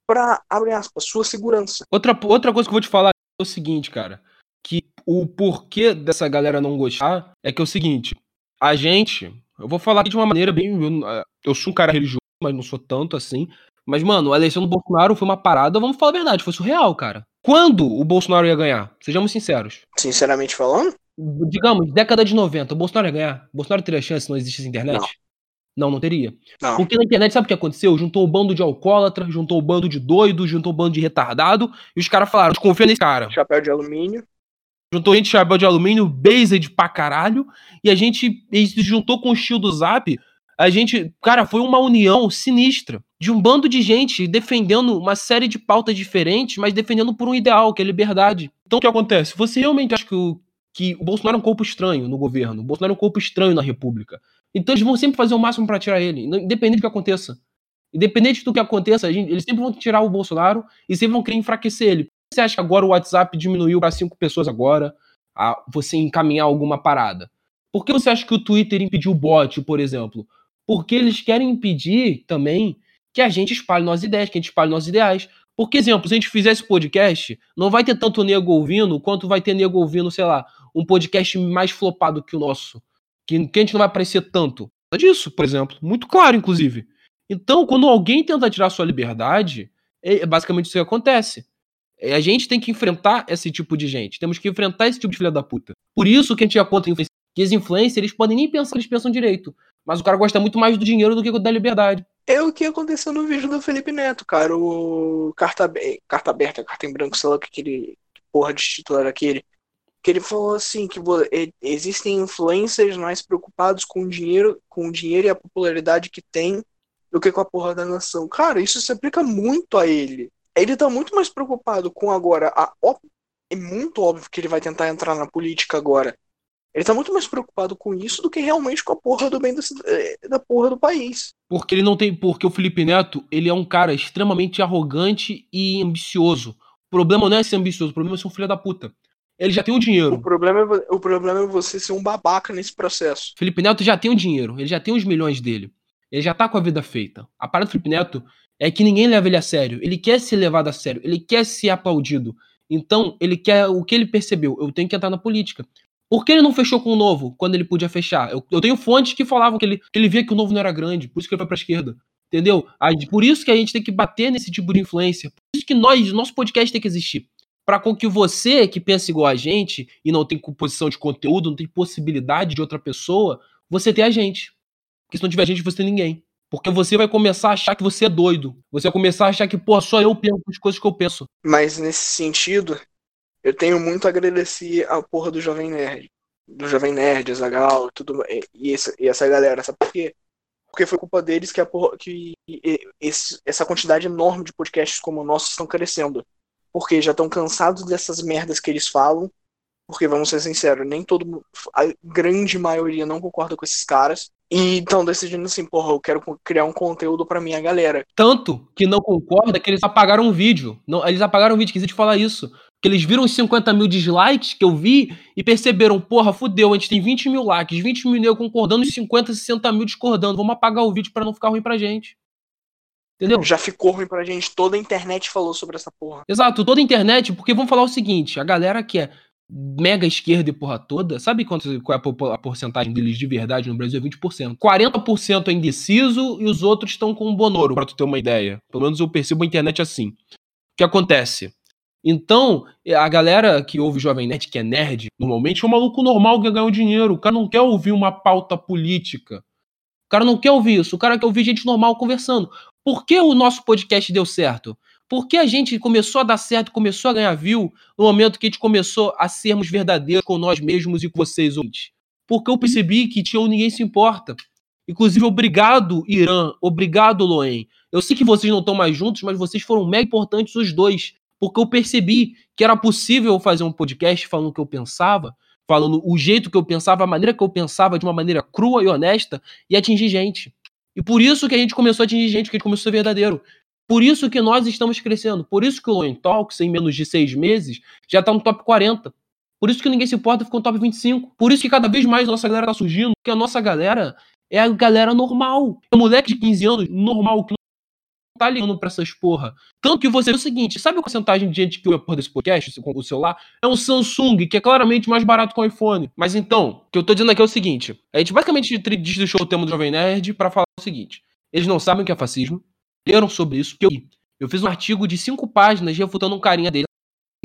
pra, abre aspas, sua segurança. Outra, outra coisa que eu vou te falar é o seguinte, cara. Que o porquê dessa galera não gostar é que é o seguinte. A gente. Eu vou falar aqui de uma maneira bem. Eu, eu sou um cara religioso, mas não sou tanto assim. Mas, mano, a eleição do Bolsonaro foi uma parada, vamos falar a verdade, foi surreal, cara. Quando o Bolsonaro ia ganhar? Sejamos sinceros. Sinceramente falando? digamos, década de 90, o Bolsonaro ia ganhar? O Bolsonaro teria chance se não existisse internet? Não. Não, não teria. Não. Porque na internet, sabe o que aconteceu? Juntou o bando de alcoólatra, juntou o bando de doido, juntou o bando de retardado, e os caras falaram, confia nesse cara. Chapéu de alumínio. Juntou gente de chapéu de alumínio, based pra caralho, e a gente se juntou com o estilo do Zap. A gente, cara, foi uma união sinistra de um bando de gente defendendo uma série de pautas diferentes, mas defendendo por um ideal, que é liberdade. Então o que acontece? Você realmente acha que o, que o Bolsonaro é um corpo estranho no governo, o Bolsonaro é um corpo estranho na República. Então eles vão sempre fazer o máximo para tirar ele, independente do que aconteça. Independente do que aconteça, gente, eles sempre vão tirar o Bolsonaro e sempre vão querer enfraquecer ele. Você acha que agora o WhatsApp diminuiu para cinco pessoas agora, a você encaminhar alguma parada? Por que você acha que o Twitter impediu o bot, por exemplo? Porque eles querem impedir também que a gente espalhe nossas ideias, que a gente espalhe nossos ideais. Porque, exemplo, se a gente fizesse podcast, não vai ter tanto nego ouvindo quanto vai ter nego ouvindo, sei lá, um podcast mais flopado que o nosso. Que, que a gente não vai aparecer tanto. É disso, por exemplo. Muito claro, inclusive. Então, quando alguém tenta tirar sua liberdade, é basicamente isso que acontece. É, a gente tem que enfrentar esse tipo de gente. Temos que enfrentar esse tipo de filha da puta. Por isso que a gente conta influência. Que os influencers, eles podem nem pensar, eles pensam direito. Mas o cara gosta muito mais do dinheiro do que da liberdade. É o que aconteceu no vídeo do Felipe Neto, cara. O carta, carta aberta, carta em branco, sei lá o que aquele porra de título era aquele. Que ele falou assim que existem influencers mais preocupados com o dinheiro, com o dinheiro e a popularidade que tem do que com a porra da nação. Cara, isso se aplica muito a ele. Ele tá muito mais preocupado com agora a é muito óbvio que ele vai tentar entrar na política agora. Ele tá muito mais preocupado com isso do que realmente com a porra do bem da, eh, da porra do país. Porque ele não tem. Porque o Felipe Neto, ele é um cara extremamente arrogante e ambicioso. O problema não é ser ambicioso, o problema é ser um filho da puta. Ele já tem o dinheiro. O problema, é, o problema é você ser um babaca nesse processo. Felipe Neto já tem o dinheiro, ele já tem os milhões dele. Ele já tá com a vida feita. A parada do Felipe Neto é que ninguém leva ele a sério. Ele quer ser levado a sério, ele quer ser aplaudido. Então, ele quer o que ele percebeu. Eu tenho que entrar na política. Por que ele não fechou com o novo quando ele podia fechar? Eu, eu tenho fontes que falavam que ele, que ele via que o novo não era grande, por isso que ele foi pra esquerda. Entendeu? Por isso que a gente tem que bater nesse tipo de influência. Por isso que nós, nosso podcast tem que existir. Para com que você, que pensa igual a gente e não tem composição de conteúdo, não tem possibilidade de outra pessoa, você tem a gente. Porque se não tiver a gente, você tem ninguém. Porque você vai começar a achar que você é doido. Você vai começar a achar que, pô, só eu penso as coisas que eu penso. Mas nesse sentido, eu tenho muito a agradecer a porra do Jovem Nerd. Do Jovem Nerd, Zagal, tudo e, essa, e essa galera, sabe por quê? Porque foi culpa deles que, a porra, que esse, essa quantidade enorme de podcasts como o nosso estão crescendo. Porque já estão cansados dessas merdas que eles falam. Porque, vamos ser sinceros, nem todo a grande maioria não concorda com esses caras. E estão decidindo assim, porra, eu quero criar um conteúdo pra minha galera. Tanto que não concorda que eles apagaram o vídeo. Não, eles apagaram o vídeo, quis te falar isso. Que eles viram os 50 mil dislikes que eu vi e perceberam, porra, fudeu, a gente tem 20 mil likes, 20 mil negros concordando e 50, 60 mil discordando. Vamos apagar o vídeo para não ficar ruim pra gente. Entendeu? Já ficou ruim pra gente. Toda a internet falou sobre essa porra. Exato, toda a internet, porque vamos falar o seguinte: a galera que é mega esquerda e porra toda, sabe quanto, qual é a porcentagem deles de verdade no Brasil? É 20%. 40% é indeciso e os outros estão com o Bonoro, pra tu ter uma ideia. Pelo menos eu percebo a internet assim. O que acontece? Então, a galera que ouve Jovem Nerd, que é nerd, normalmente é um maluco normal que ganha dinheiro. O cara não quer ouvir uma pauta política. O cara não quer ouvir isso. O cara quer ouvir gente normal conversando. Por que o nosso podcast deu certo? Porque a gente começou a dar certo, começou a ganhar view no momento que a gente começou a sermos verdadeiros com nós mesmos e com vocês ouvintes. Porque eu percebi que tinha Ninguém Se Importa. Inclusive, obrigado, Irã. Obrigado, Loen. Eu sei que vocês não estão mais juntos, mas vocês foram mega importantes os dois porque eu percebi que era possível fazer um podcast falando o que eu pensava, falando o jeito que eu pensava, a maneira que eu pensava de uma maneira crua e honesta e atingir gente. E por isso que a gente começou a atingir gente, que a gente começou a ser verdadeiro. Por isso que nós estamos crescendo. Por isso que o Loin Talks, em menos de seis meses, já está no top 40. Por isso que ninguém se importa ficou no top 25. Por isso que cada vez mais a nossa galera está surgindo, porque a nossa galera é a galera normal. É um moleque de 15 anos, normal, que tá ligando pra essas porra. Tanto que você vê o seguinte, sabe a porcentagem de gente que ouve porra desse podcast com o celular? É um Samsung, que é claramente mais barato que o iPhone. Mas então, o que eu tô dizendo aqui é o seguinte, a gente basicamente deixou o tema do Jovem Nerd para falar o seguinte, eles não sabem o que é fascismo, leram sobre isso, que eu Eu fiz um artigo de cinco páginas refutando um carinha dele,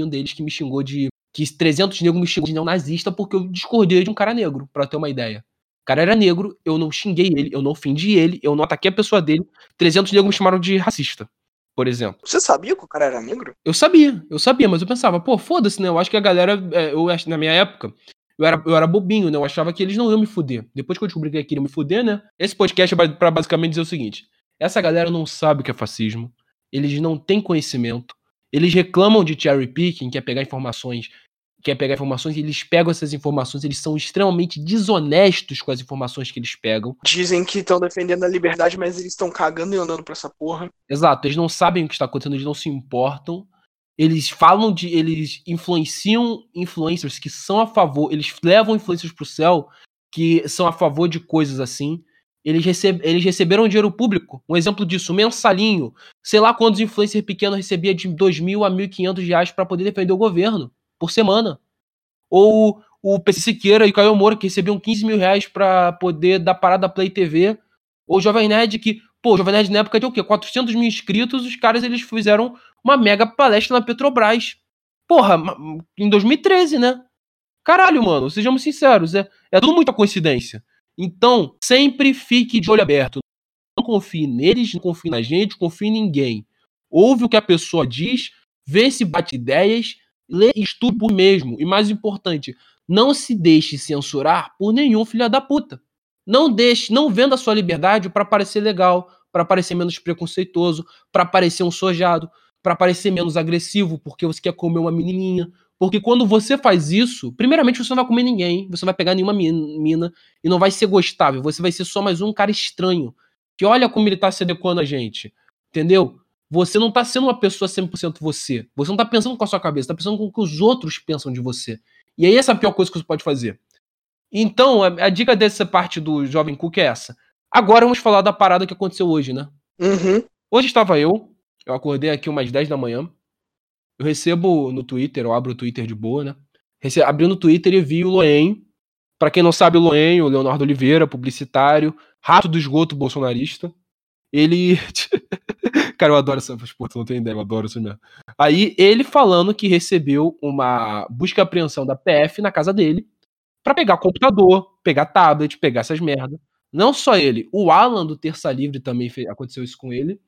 um deles que me xingou de que 300 negros me xingam de neonazista porque eu discordei de um cara negro, pra ter uma ideia. O cara era negro, eu não xinguei ele, eu não ofendi ele, eu não ataquei a pessoa dele. 300 negros me chamaram de racista, por exemplo. Você sabia que o cara era negro? Eu sabia, eu sabia, mas eu pensava, pô, foda-se, né? Eu acho que a galera, é, eu acho, na minha época, eu era, eu era bobinho, né? Eu achava que eles não iam me fuder. Depois que eu descobri que eles queriam me fuder, né? Esse podcast é pra basicamente dizer o seguinte: essa galera não sabe o que é fascismo, eles não têm conhecimento, eles reclamam de cherry picking, que é pegar informações quer pegar informações e eles pegam essas informações, eles são extremamente desonestos com as informações que eles pegam. Dizem que estão defendendo a liberdade, mas eles estão cagando e andando pra essa porra. Exato, eles não sabem o que está acontecendo, eles não se importam. Eles falam de. Eles influenciam influencers que são a favor. Eles levam influencers pro céu que são a favor de coisas assim. Eles, receb, eles receberam dinheiro público. Um exemplo disso, mensalinho. Sei lá quantos influencers pequenos recebia de 2 mil a 1.500 reais para poder defender o governo por semana. Ou o PC Siqueira e o Caio Moura, que recebiam 15 mil reais pra poder dar parada Play TV. Ou o Jovem Nerd, que, pô, o Jovem Nerd na época de o quê? 400 mil inscritos, os caras eles fizeram uma mega palestra na Petrobras. Porra, em 2013, né? Caralho, mano, sejamos sinceros, é, é tudo muita coincidência. Então, sempre fique de olho aberto. Não confie neles, não confie na gente, confie em ninguém. Ouve o que a pessoa diz, vê se bate ideias, Lê e estude por mesmo. E mais importante, não se deixe censurar por nenhum filho da puta. Não deixe, não venda a sua liberdade para parecer legal, para parecer menos preconceituoso, para parecer um sojado, para parecer menos agressivo, porque você quer comer uma menininha. Porque quando você faz isso, primeiramente você não vai comer ninguém, você não vai pegar nenhuma mina e não vai ser gostável, você vai ser só mais um cara estranho. Que olha como ele tá se adequando a gente. Entendeu? Você não tá sendo uma pessoa 100% você. Você não tá pensando com a sua cabeça, tá pensando com o que os outros pensam de você. E aí essa é a pior coisa que você pode fazer. Então, a, a dica dessa parte do Jovem Cook é essa. Agora vamos falar da parada que aconteceu hoje, né? Uhum. Hoje estava eu, eu acordei aqui umas 10 da manhã. Eu recebo no Twitter, eu abro o Twitter de boa, né? Rece abri no Twitter e vi o Loen. Pra quem não sabe, o Loen, o Leonardo Oliveira, publicitário, rato do esgoto bolsonarista. Ele. Cara, eu adoro essa porra, não tem ideia, eu adoro isso mesmo. Aí ele falando que recebeu uma busca e apreensão da PF na casa dele para pegar computador, pegar tablet, pegar essas merda. Não só ele, o Alan do Terça Livre também fez, aconteceu isso com ele.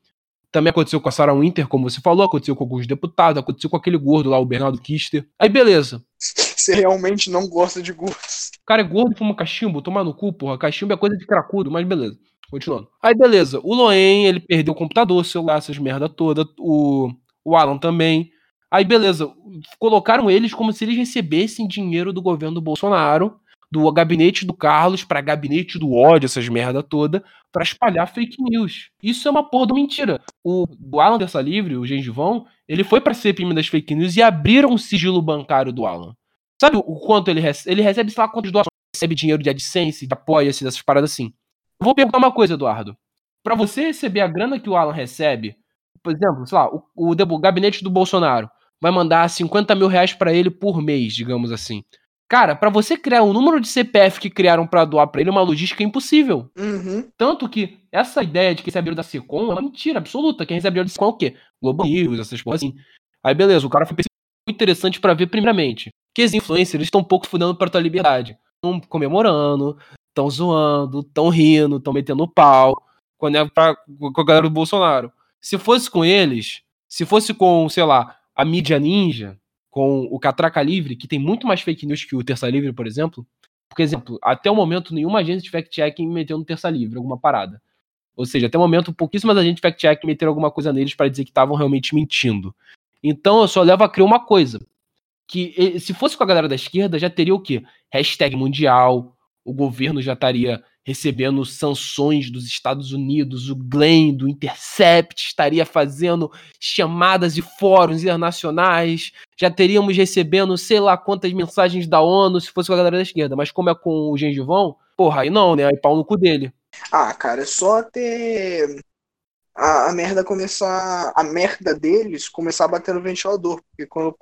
Também aconteceu com a Sarah Winter, como você falou, aconteceu com alguns deputados, aconteceu com aquele gordo lá, o Bernardo Kister. Aí beleza. Você realmente não gosta de gordos. Cara é gordo, fuma cachimbo, tomar no cu, porra. Cachimbo é coisa de cracudo, mas beleza. Continuando. Aí, beleza. O Loen, ele perdeu o computador, o celular, essas merda toda. O, o Alan também. Aí, beleza. Colocaram eles como se eles recebessem dinheiro do governo do Bolsonaro, do gabinete do Carlos para gabinete do ódio, essas merda toda, para espalhar fake news. Isso é uma porra de mentira. O, Alan Terça Livre, o Gengivão, ele foi pra CPM das fake news e abriram o sigilo bancário do Alan. Sabe o quanto ele recebe? Ele recebe, sei lá, quantos doações, recebe dinheiro de AdSense, de apoia-se, dessas paradas assim. Vou perguntar uma coisa, Eduardo. Para você receber a grana que o Alan recebe, por exemplo, sei lá, o, o, o gabinete do Bolsonaro vai mandar 50 mil reais para ele por mês, digamos assim. Cara, para você criar um número de CPF que criaram para doar para ele, é uma logística impossível. Uhum. Tanto que essa ideia de que recebe dinheiro da Secom é uma mentira absoluta. Quem recebe dinheiro da Secom é o quê? Globo News, essas coisas assim. Aí beleza, o cara foi muito interessante para ver primeiramente que os influencers estão um pouco fudendo para tua liberdade. Estão comemorando, Tão zoando, tão rindo, tão metendo pau quando é pra, com a galera do Bolsonaro. Se fosse com eles, se fosse com, sei lá, a mídia ninja, com o Catraca Livre, que tem muito mais fake news que o Terça Livre, por exemplo. Por exemplo, até o momento, nenhuma agência de fact-checking meteu no Terça Livre alguma parada. Ou seja, até o momento, pouquíssimas agências de fact-checking meteram alguma coisa neles para dizer que estavam realmente mentindo. Então eu só levo a crer uma coisa. Que se fosse com a galera da esquerda, já teria o quê? Hashtag mundial, o governo já estaria recebendo sanções dos Estados Unidos, o Glenn do Intercept estaria fazendo chamadas de fóruns internacionais, já teríamos recebendo sei lá quantas mensagens da ONU se fosse com a galera da esquerda, mas como é com o Gengivão, porra, aí não, né? Aí pau no cu dele. Ah, cara, é só ter a, a, merda começar. A merda deles começar a bater no ventilador. Porque quando,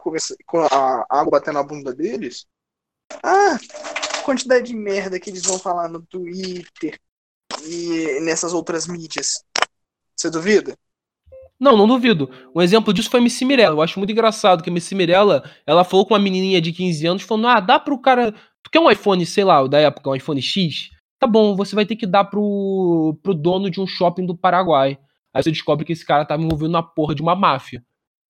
quando a água bater na bunda deles. Ah, quantidade de merda que eles vão falar no Twitter e nessas outras mídias. Você duvida? Não, não duvido. Um exemplo disso foi a Missy Mirella. Eu acho muito engraçado que a Missy Mirella, ela falou com uma menininha de 15 anos, falando, ah, dá pro cara... Tu quer um iPhone, sei lá, da época, um iPhone X? Tá bom, você vai ter que dar pro, pro dono de um shopping do Paraguai. Aí você descobre que esse cara tava envolvido na porra de uma máfia.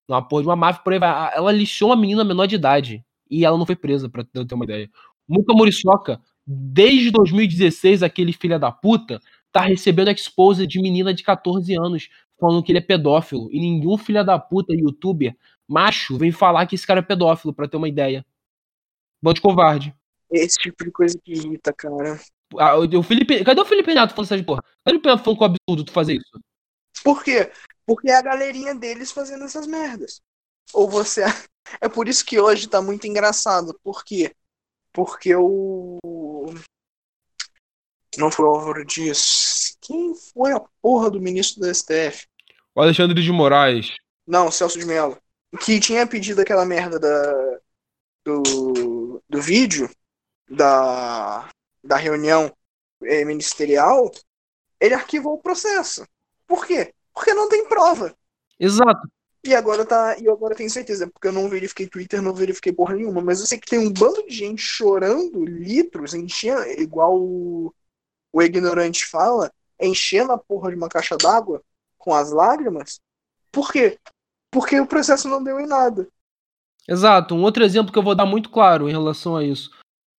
Na porra de uma máfia, por aí vai. Ela lixou uma menina menor de idade. E ela não foi presa, pra ter uma ideia. Muka Moriçoca, desde 2016, aquele filho da puta, tá recebendo expose de menina de 14 anos, falando que ele é pedófilo. E nenhum filho da puta, youtuber, macho, vem falar que esse cara é pedófilo, pra ter uma ideia. Bando de covarde. Esse tipo de coisa que irrita, cara. Ah, o Felipe, cadê o Felipe Neto falando essa porra? Cadê o Felipe Neto falando que é um absurdo tu fazer isso? Por quê? Porque é a galerinha deles fazendo essas merdas. Ou você. É por isso que hoje tá muito engraçado. Por quê? Porque o. Não foi o Álvaro Dias. Quem foi a porra do ministro do STF? O Alexandre de Moraes. Não, Celso de Mello. Que tinha pedido aquela merda da, do, do vídeo da, da reunião é, ministerial. Ele arquivou o processo. Por quê? Porque não tem prova. Exato. E agora tá. E agora tenho certeza, porque eu não verifiquei Twitter, não verifiquei porra nenhuma, mas eu sei que tem um bando de gente chorando litros, enchendo, igual o, o ignorante fala, enchendo a porra de uma caixa d'água com as lágrimas. Por quê? Porque o processo não deu em nada. Exato. Um outro exemplo que eu vou dar muito claro em relação a isso.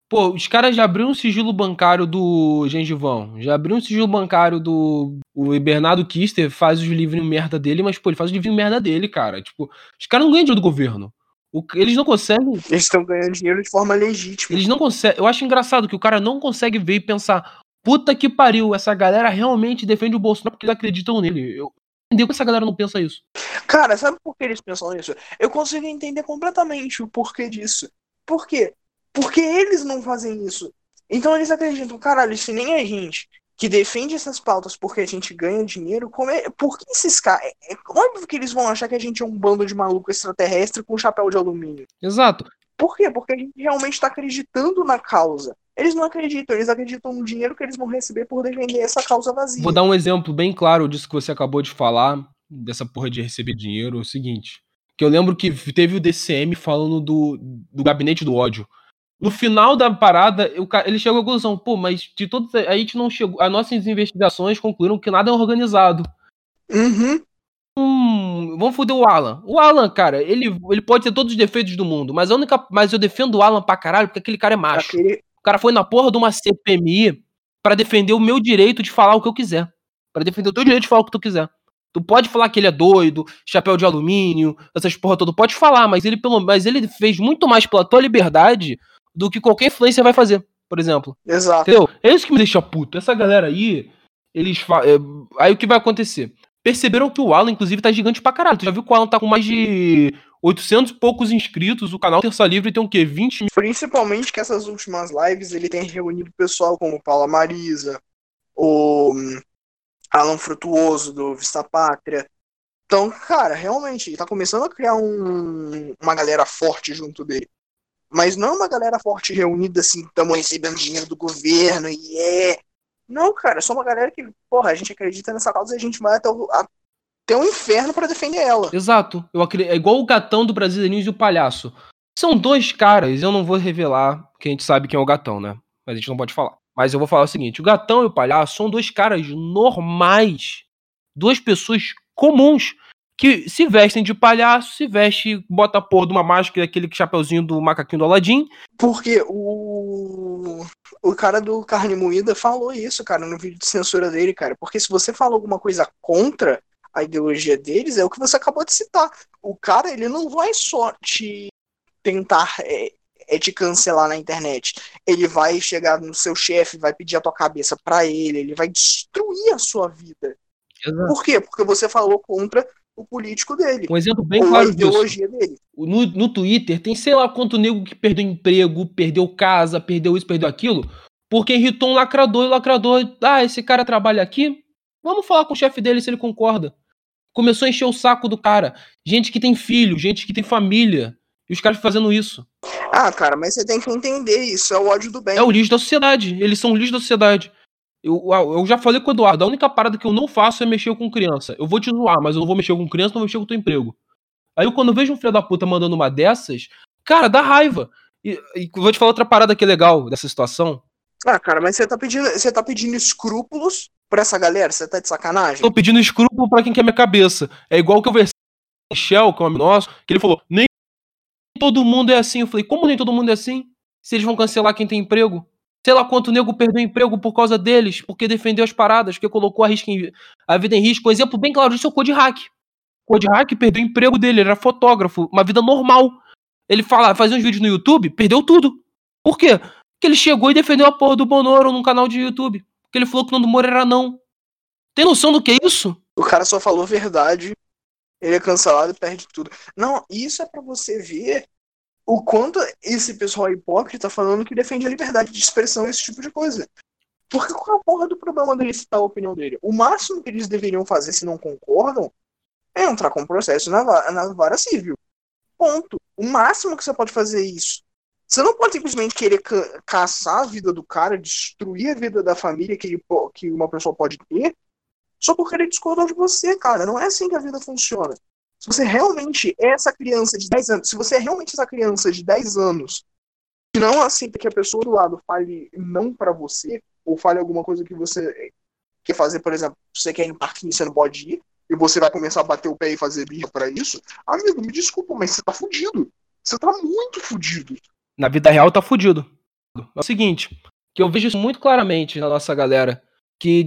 Pô, os caras já abriram um sigilo bancário do Gengivão. Já abriram um sigilo bancário do. O Bernardo Kister faz os livrinhos merda dele, mas, pô, ele faz os livrinhos merda dele, cara. Tipo, os caras não ganham dinheiro do governo. O, eles não conseguem. Eles estão ganhando dinheiro de forma legítima. Eles não conseguem. Eu acho engraçado que o cara não consegue ver e pensar: puta que pariu, essa galera realmente defende o Bolsonaro porque eles acreditam nele. Eu entendo que essa galera não pensa isso. Cara, sabe por que eles pensam nisso? Eu consigo entender completamente o porquê disso. Por quê? Porque eles não fazem isso. Então eles acreditam, caralho, se nem a gente que defende essas pautas porque a gente ganha dinheiro, como é, por que esses caras. É, é óbvio que eles vão achar que a gente é um bando de maluco extraterrestre com chapéu de alumínio. Exato. Por quê? Porque a gente realmente está acreditando na causa. Eles não acreditam, eles acreditam no dinheiro que eles vão receber por defender essa causa vazia. Vou dar um exemplo bem claro disso que você acabou de falar, dessa porra de receber dinheiro. É o seguinte: que eu lembro que teve o DCM falando do, do gabinete do ódio. No final da parada, ele chegou à conclusão, pô, mas de todos. A gente não chegou. As nossas investigações concluíram que nada é organizado. Uhum. Hum, vamos foder o Alan. O Alan, cara, ele, ele pode ter todos os defeitos do mundo, mas a única. Mas eu defendo o Alan pra caralho porque aquele cara é macho. Aquele... O cara foi na porra de uma CPMI para defender o meu direito de falar o que eu quiser. para defender o teu direito de falar o que tu quiser. Tu pode falar que ele é doido, chapéu de alumínio, essas porra toda. Pode falar, mas ele, pelo, mas ele fez muito mais pela tua liberdade do que qualquer influencer vai fazer, por exemplo. Exato. Entendeu? É isso que me deixa puto. Essa galera aí, eles é, Aí o que vai acontecer? Perceberam que o Alan, inclusive, tá gigante pra caralho. Tu já viu que o Alan tá com mais de 800 e poucos inscritos. O canal Terça Livre tem o quê? 20 mil. Principalmente que essas últimas lives ele tem reunido pessoal como Paula Marisa, o hum, Alan Frutuoso do Vista Pátria. Então, cara, realmente, ele tá começando a criar um, uma galera forte junto dele. Mas não uma galera forte reunida assim, estamos recebendo dinheiro do governo e é. Não, cara, é só uma galera que, porra, a gente acredita nessa causa e a gente vai até o, até inferno para defender ela. Exato. Eu acredito, é igual o gatão do Brasileirinhos e o palhaço. São dois caras, eu não vou revelar, que a gente sabe quem é o gatão, né? Mas a gente não pode falar. Mas eu vou falar o seguinte: o gatão e o palhaço são dois caras normais. Duas pessoas comuns que se vestem de palhaço, se veste, bota a porra de uma máscara, aquele chapeuzinho do macaquinho do Aladim. Porque o, o cara do Carne Moída falou isso, cara, no vídeo de censura dele, cara. Porque se você fala alguma coisa contra a ideologia deles, é o que você acabou de citar. O cara, ele não vai só te tentar é, é te cancelar na internet. Ele vai chegar no seu chefe, vai pedir a tua cabeça para ele, ele vai destruir a sua vida. Exato. Por quê? Porque você falou contra o político dele. Um exemplo bem claro a ideologia disso. dele. No, no Twitter tem sei lá quanto nego que perdeu emprego, perdeu casa, perdeu isso, perdeu aquilo, porque irritou um lacrador e o lacrador, ah, esse cara trabalha aqui, vamos falar com o chefe dele se ele concorda. Começou a encher o saco do cara. Gente que tem filho, gente que tem família. E os caras fazendo isso. Ah, cara, mas você tem que entender isso. É o ódio do bem. É o lixo da sociedade. Eles são o lixo da sociedade. Eu, eu já falei com o Eduardo, a única parada que eu não faço é mexer com criança. Eu vou te zoar, mas eu não vou mexer com criança, não vou mexer com o teu emprego. Aí quando eu vejo um filho da puta mandando uma dessas, cara, dá raiva. E, e vou te falar outra parada que é legal dessa situação. Ah, cara, mas você tá pedindo, você tá pedindo escrúpulos pra essa galera? Você tá de sacanagem? Tô pedindo escrúpulo pra quem quer minha cabeça. É igual que eu versei Michel, que é um amigo nosso, que ele falou: nem todo mundo é assim. Eu falei: como nem todo mundo é assim? Se eles vão cancelar quem tem emprego? Sei lá quanto nego perdeu emprego por causa deles, porque defendeu as paradas, porque colocou a, risco em, a vida em risco. Um exemplo bem claro disso é o Code Hack. O Code Hack perdeu o emprego dele, ele era fotógrafo, uma vida normal. Ele fala, fazia uns vídeos no YouTube, perdeu tudo. Por quê? Porque ele chegou e defendeu a porra do Bonoro num canal de YouTube. Porque ele falou que o Nando Moura era não. Tem noção do que é isso? O cara só falou verdade, ele é cancelado e perde tudo. Não, isso é para você ver o quanto esse pessoal é hipócrita falando que defende a liberdade de expressão esse tipo de coisa. Porque qual é a porra do problema dele citar a opinião dele? O máximo que eles deveriam fazer, se não concordam, é entrar com um processo na, na vara civil. Ponto. O máximo que você pode fazer é isso. Você não pode simplesmente querer ca caçar a vida do cara, destruir a vida da família que, ele, que uma pessoa pode ter, só porque ele discordou de você, cara. Não é assim que a vida funciona. Se você realmente é essa criança de 10 anos, se você é realmente essa criança de 10 anos que não aceita que a pessoa do lado fale não para você, ou fale alguma coisa que você quer fazer, por exemplo, você quer ir no parquinho e você não pode ir, e você vai começar a bater o pé e fazer birra para isso, amigo, me desculpa, mas você tá fudido. Você tá muito fudido. Na vida real tá fudido. É o seguinte, que eu vejo isso muito claramente na nossa galera, que,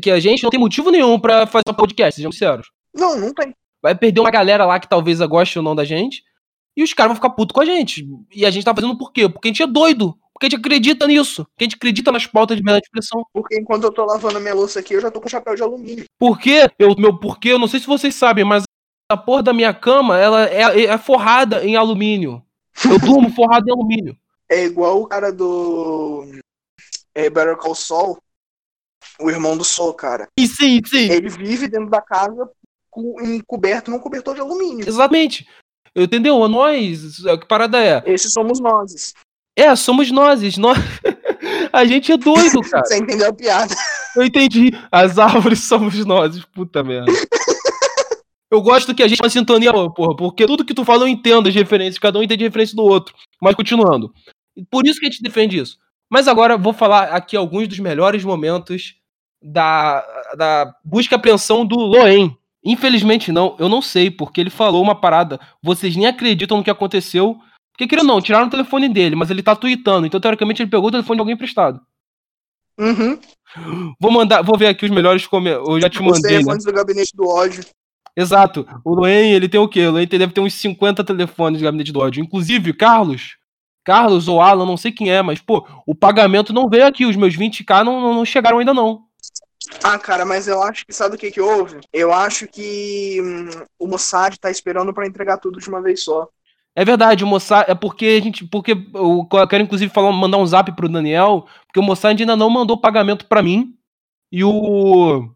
que a gente não tem motivo nenhum para fazer um podcast, sejamos sinceros. Não, não tem vai perder uma galera lá que talvez goste ou não da gente, e os caras vão ficar putos com a gente. E a gente tá fazendo por quê? Porque a gente é doido. Porque a gente acredita nisso. Porque a gente acredita nas pautas de de expressão. Porque enquanto eu tô lavando a minha louça aqui, eu já tô com chapéu de alumínio. Por quê? Eu, meu porquê, eu não sei se vocês sabem, mas a porra da minha cama, ela é, é forrada em alumínio. Eu durmo forrado em alumínio. É igual o cara do é, Better Call Saul, o irmão do Sol, cara. Sim, sim, sim. Ele vive dentro da casa encoberto num cobertor de alumínio. Exatamente. Entendeu? Nós, que parada é? Esses somos nós. É, somos nós. nós... a gente é doido, cara. Você entendeu a piada? Eu entendi. As árvores somos nós. Puta merda. Eu gosto que a gente é uma sintonia, porra, porque tudo que tu fala eu entendo as referências, cada um entende a referência do outro. Mas continuando. Por isso que a gente defende isso. Mas agora vou falar aqui alguns dos melhores momentos da, da busca e apreensão do Loen, Infelizmente não, eu não sei, porque ele falou uma parada, vocês nem acreditam no que aconteceu. Porque querido não, tiraram o telefone dele, mas ele tá tweetando, então teoricamente ele pegou o telefone de alguém emprestado. Uhum. Vou mandar, vou ver aqui os melhores comentários. Eu já te mandei. Os telefones né? do gabinete do ódio. Exato. O Luen, ele tem o quê? O Luen deve ter uns 50 telefones do gabinete do ódio. Inclusive, Carlos, Carlos ou Alan, não sei quem é, mas, pô, o pagamento não veio aqui. Os meus 20k não, não, não chegaram ainda não. Ah, cara, mas eu acho que sabe o que que houve? Eu acho que hum, o Mossad tá esperando para entregar tudo de uma vez só. É verdade, o Mossad é porque a gente, porque eu quero inclusive falar, mandar um zap pro Daniel, porque o Mossad ainda não mandou pagamento para mim. E o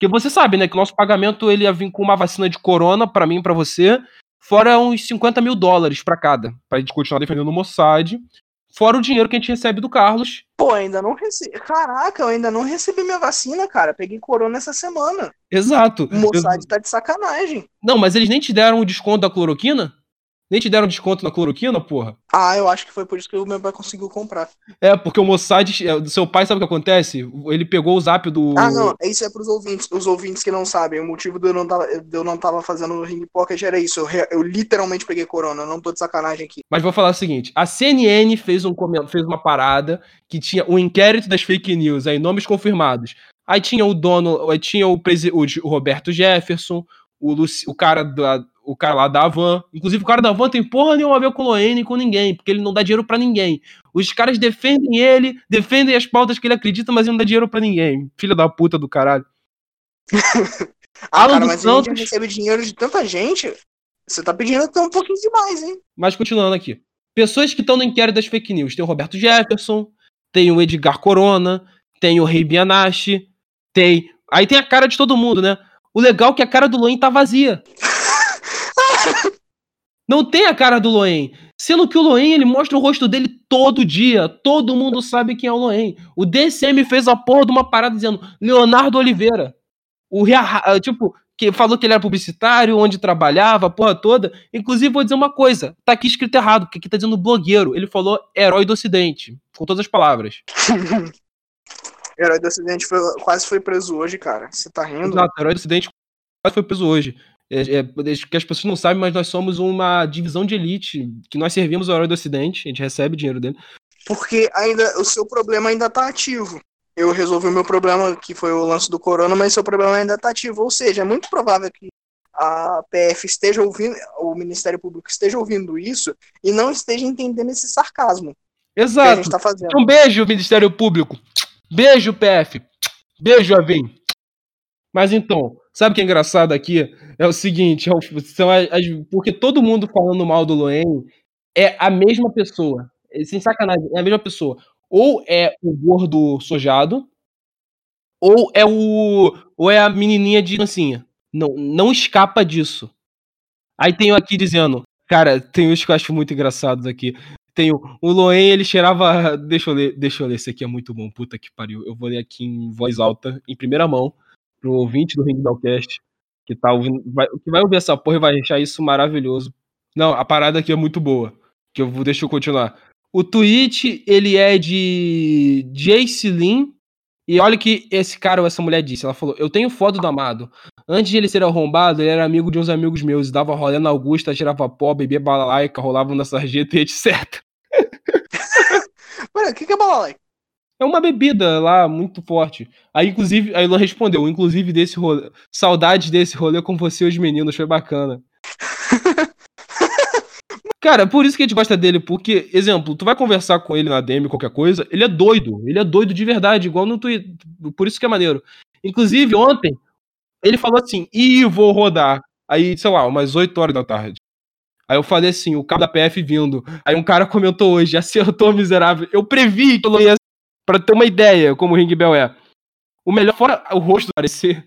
que você sabe, né, que o nosso pagamento ele ia vir com uma vacina de corona para mim, para você, fora uns 50 mil dólares para cada, pra gente continuar defendendo o Mossad. Fora o dinheiro que a gente recebe do Carlos. Pô, ainda não recebi. Caraca, eu ainda não recebi minha vacina, cara. Peguei corona essa semana. Exato. O Mossad eu... tá de sacanagem. Não, mas eles nem te deram o desconto da cloroquina? Nem te deram desconto na cloroquina, porra? Ah, eu acho que foi por isso que o meu pai conseguiu comprar. É, porque o Mossad, é, seu pai sabe o que acontece? Ele pegou o zap do. Ah, não, isso é pros ouvintes. Os ouvintes que não sabem. O motivo de eu não tava, de eu não tava fazendo ring pocket era isso. Eu, eu literalmente peguei corona, eu não tô de sacanagem aqui. Mas vou falar o seguinte: a CNN fez, um, fez uma parada que tinha o um inquérito das fake news, aí, nomes confirmados. Aí tinha o dono, aí tinha o, o Roberto Jefferson, o, Luci, o cara da, o cara lá da Van. Inclusive, o cara da Van tem porra nenhuma a ver com o Loene com ninguém, porque ele não dá dinheiro para ninguém. Os caras defendem ele, defendem as pautas que ele acredita, mas ele não dá dinheiro para ninguém. Filho da puta do caralho. ah, cara, mas Santos... a gente recebe dinheiro de tanta gente. Você tá pedindo até um pouquinho demais, hein? Mas continuando aqui. Pessoas que estão no inquérito das fake news. Tem o Roberto Jefferson, tem o Edgar Corona, tem o Rei Bianashi, tem. Aí tem a cara de todo mundo, né? O legal é que a cara do Loen tá vazia. Não tem a cara do Loen. Sendo que o Loen, ele mostra o rosto dele todo dia. Todo mundo sabe quem é o Loen. O DCM fez a porra de uma parada dizendo Leonardo Oliveira. O ah, tipo, que falou que ele era publicitário, onde trabalhava, a porra toda. Inclusive, vou dizer uma coisa: tá aqui escrito errado, porque aqui tá dizendo blogueiro. Ele falou herói do Ocidente, com todas as palavras. herói do Ocidente foi, quase foi preso hoje, cara. Você tá rindo? Exato, herói do Ocidente quase foi preso hoje. É, é, que as pessoas não sabem, mas nós somos uma divisão de elite, que nós servimos ao herói do Ocidente, a gente recebe dinheiro dele. Porque ainda o seu problema ainda tá ativo eu resolvi o meu problema, que foi o lance do corona, mas seu problema ainda está ativo. Ou seja, é muito provável que a PF esteja ouvindo, o Ministério Público esteja ouvindo isso e não esteja entendendo esse sarcasmo. Exato. Que a gente tá fazendo. Um beijo, Ministério Público. Beijo, PF. Beijo, Avim. Mas então, sabe o que é engraçado aqui? É o seguinte, é são as, porque todo mundo falando mal do Loen é a mesma pessoa. Sem sacanagem, é a mesma pessoa ou é o gordo sojado, ou é o ou é a menininha de dancinha. Não, não escapa disso. Aí tem aqui dizendo, cara, tem uns que eu acho muito engraçados aqui. Tem o, o Loen, ele cheirava. Deixa eu ler, deixa eu ler, esse aqui é muito bom, puta que pariu. Eu vou ler aqui em voz alta, em primeira mão, pro ouvinte do Ring Cast, que tá ouvindo, vai, que vai ouvir essa porra e vai achar isso maravilhoso. Não, a parada aqui é muito boa. Que eu vou, deixa eu continuar. O tweet, ele é de Jace Lin. E olha que esse cara ou essa mulher disse. Ela falou: Eu tenho foto do amado. Antes de ele ser arrombado, ele era amigo de uns amigos meus. Dava rolê na Augusta, tirava pó, bebia balalaica, rolava na sarjeta e etc. Mano, o que, que é balalaica? É uma bebida lá muito forte. Aí, inclusive, aí ela respondeu: Inclusive desse rolê. Saudades desse rolê com você e os meninos, foi bacana. Cara, por isso que a gente gosta dele, porque, exemplo, tu vai conversar com ele na DM, qualquer coisa, ele é doido. Ele é doido de verdade, igual no Twitter. Por isso que é maneiro. Inclusive, ontem, ele falou assim: ih, vou rodar. Aí, sei lá, umas 8 horas da tarde. Aí eu falei assim, o cabo da PF vindo. Aí um cara comentou hoje, acertou miserável. Eu previ que eu ia. Pra ter uma ideia como o Ring Bell é. O melhor, fora o rosto parecer,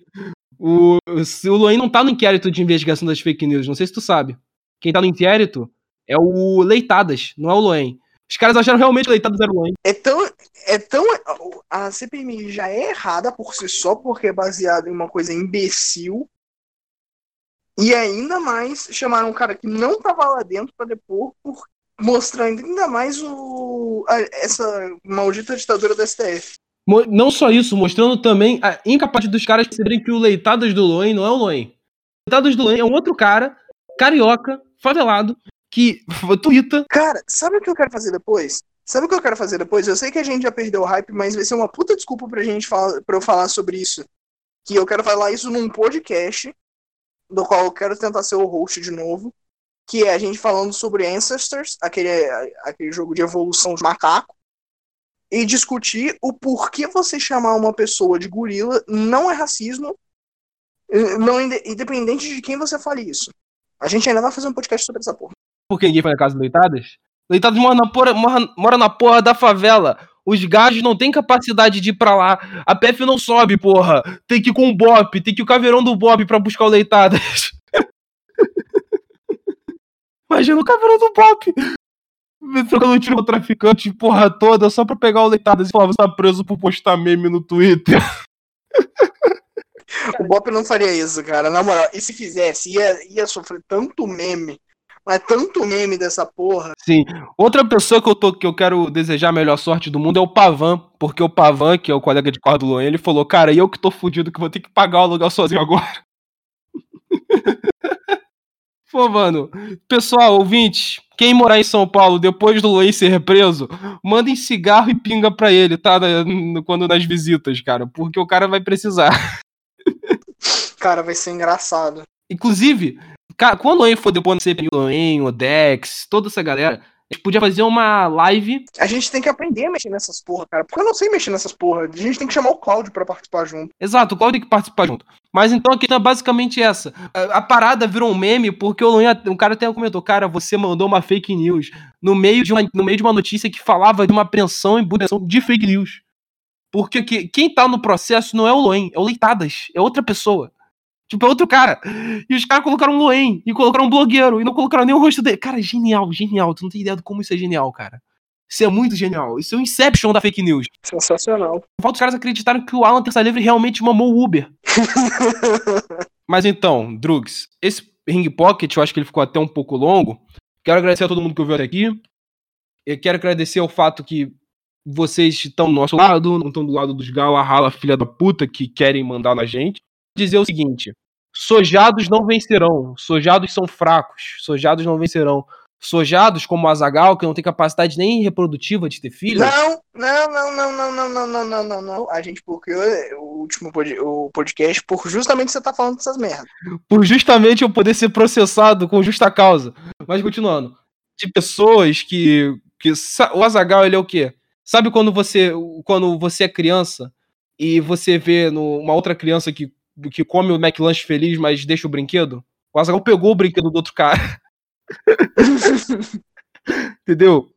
o, o Luan não tá no inquérito de investigação das fake news. Não sei se tu sabe. Quem tá no inquérito é o Leitadas, não é o Loen. Os caras acharam realmente que Leitadas era o Loen. É tão, é tão. A CPMI já é errada por si só, porque é baseada em uma coisa imbecil. E ainda mais chamaram um cara que não tava lá dentro para depor, por, mostrando ainda mais o, a, essa maldita ditadura do STF. Não só isso, mostrando também a incapacidade dos caras perceberem que o Leitadas do Loen não é o Loen. O Leitadas do Loen é um outro cara, carioca, favelado, que twitta. Cara, sabe o que eu quero fazer depois? Sabe o que eu quero fazer depois? Eu sei que a gente já perdeu o hype, mas vai ser uma puta desculpa pra gente falar, pra eu falar sobre isso. Que eu quero falar isso num podcast, do qual eu quero tentar ser o host de novo. Que é a gente falando sobre Ancestors, aquele, aquele jogo de evolução de macaco. E discutir o porquê você chamar uma pessoa de gorila não é racismo, não independente de quem você fale isso. A gente ainda vai fazer um podcast sobre essa porra porque ninguém foi na casa do Leitadas? Leitadas mora na, porra, mora, mora na porra da favela. Os gajos não têm capacidade de ir pra lá. A PF não sobe, porra. Tem que ir com o Bop, tem que ir o caveirão do Bob pra buscar o Leitadas. Imagina o caveirão do Bop. Trocando tiro com o traficante, porra toda, só pra pegar o Leitadas e falar, você tá preso por postar meme no Twitter. O Bop não faria isso, cara. Na moral, e se fizesse, ia, ia sofrer tanto meme mas tanto meme dessa porra. Sim. Outra pessoa que eu, tô, que eu quero desejar a melhor sorte do mundo é o Pavan, porque o Pavan, que é o colega de quarto do Luan, ele falou, cara, e eu que tô fudido que vou ter que pagar o aluguel sozinho agora. Pô, mano. Pessoal, ouvintes, quem morar em São Paulo depois do Luan ser preso, mandem cigarro e pinga pra ele, tá? Quando nas visitas, cara, porque o cara vai precisar. Cara, vai ser engraçado. Inclusive, quando o Loen for depois no CPU, Loen, o Dex, toda essa galera, a gente podia fazer uma live. A gente tem que aprender a mexer nessas porra, cara. Porque eu não sei mexer nessas porra. A gente tem que chamar o Cláudio para participar junto. Exato, o Cláudio tem que participar junto. Mas então a questão é basicamente essa. A, a parada virou um meme porque o Loen, um cara até comentou, cara, você mandou uma fake news no meio de uma, no meio de uma notícia que falava de uma apreensão e punição de fake news. Porque que, quem tá no processo não é o Loen, é o Leitadas, é outra pessoa. Tipo, é outro cara. E os caras colocaram um Loen e colocaram um blogueiro e não colocaram nem o rosto dele. Cara, genial, genial. Tu não tem ideia de como isso é genial, cara. Isso é muito genial. Isso é o Inception da fake news. Sensacional. Falta os caras acreditarem que o Alan Terça Livre realmente mamou o Uber. Mas então, Drugs, esse Ring Pocket, eu acho que ele ficou até um pouco longo. Quero agradecer a todo mundo que ouviu até aqui. Eu quero agradecer ao fato que vocês estão do nosso lado, não estão do lado dos Galarrala, filha da puta, que querem mandar na gente. Dizer o seguinte: sojados não vencerão, sojados são fracos, sojados não vencerão. Sojados como o Azagal, que não tem capacidade nem reprodutiva de ter filho. Não, não, não, não, não, não, não, não, não, não, não. A gente bloqueou o último pod o podcast por justamente você tá falando dessas merdas. Por justamente eu poder ser processado com justa causa. Mas continuando. De pessoas que. que o Azagal, ele é o quê? Sabe quando você, quando você é criança e você vê no, uma outra criança que, que come o McLanche feliz, mas deixa o brinquedo? O Azaghal pegou o brinquedo do outro cara. Entendeu?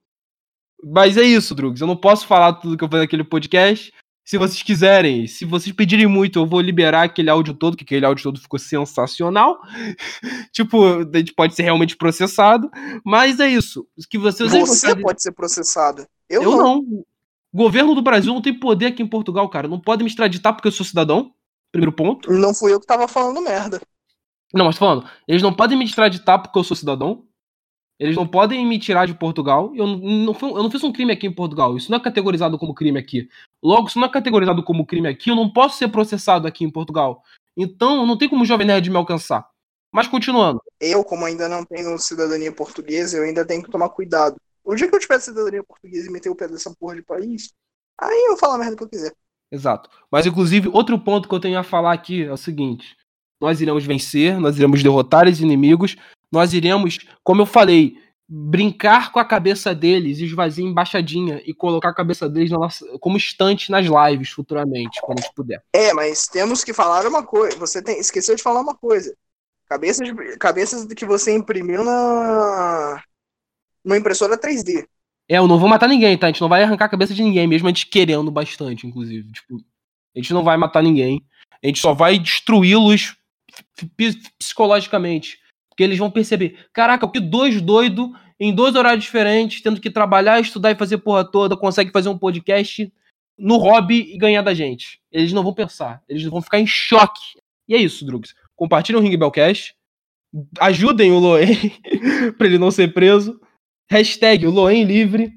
Mas é isso, Drugs. Eu não posso falar tudo que eu falei naquele podcast. Se vocês quiserem, se vocês pedirem muito, eu vou liberar aquele áudio todo, que aquele áudio todo ficou sensacional. tipo, a gente pode ser realmente processado. Mas é isso. Que vocês Você pode ser processado. Eu, eu não. não. O governo do Brasil não tem poder aqui em Portugal, cara. Não pode me extraditar porque eu sou cidadão. Primeiro ponto. Não fui eu que tava falando merda. Não, mas tô falando, eles não podem me extraditar porque eu sou cidadão. Eles não podem me tirar de Portugal. Eu não, eu não fiz um crime aqui em Portugal. Isso não é categorizado como crime aqui. Logo, se não é categorizado como crime aqui, eu não posso ser processado aqui em Portugal. Então, não tem como o Jovem Nerd me alcançar. Mas continuando. Eu, como ainda não tenho cidadania portuguesa, eu ainda tenho que tomar cuidado. O dia que eu tiver cidadania portuguesa e meter o pé dessa porra de país, aí eu falo a merda que eu quiser. Exato. Mas, inclusive, outro ponto que eu tenho a falar aqui é o seguinte: nós iremos vencer, nós iremos derrotar os inimigos, nós iremos, como eu falei, brincar com a cabeça deles, esvaziar embaixadinha e colocar a cabeça deles nossa, como estante nas lives futuramente, quando a gente puder. É, mas temos que falar uma coisa. Você tem, esqueceu de falar uma coisa. Cabeças, cabeças que você imprimiu na uma impressora 3D. É, eu não vou matar ninguém, tá? A gente não vai arrancar a cabeça de ninguém, mesmo a gente querendo bastante, inclusive. Tipo, a gente não vai matar ninguém. A gente só vai destruí-los psicologicamente. Porque eles vão perceber, caraca, que dois doidos em dois horários diferentes, tendo que trabalhar, estudar e fazer porra toda, consegue fazer um podcast no hobby e ganhar da gente. Eles não vão pensar, eles vão ficar em choque. E é isso, Drugs. Compartilhem o Ring Bellcast, ajudem o Loen para ele não ser preso. Hashtag Loen livre.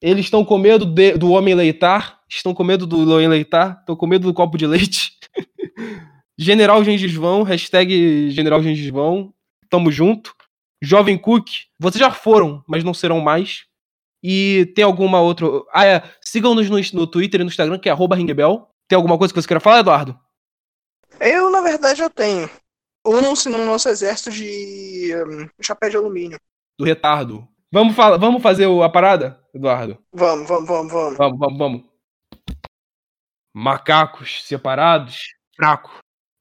Eles estão com medo de, do homem leitar. Estão com medo do Loen leitar. Estão com medo do copo de leite. General Gengis hashtag General Gengis Tamo junto. Jovem Cook, vocês já foram, mas não serão mais. E tem alguma outra. Ah, é. Sigam-nos no, no Twitter e no Instagram, que é ringbell. Tem alguma coisa que você queira falar, Eduardo? Eu, na verdade, eu tenho. Unam-se no nosso exército de um, chapéu de alumínio. Do retardo. Vamos, fala, vamos fazer a parada, Eduardo? Vamos, vamos, vamos, vamos. Vamos, vamos, vamos. Macacos separados, fraco.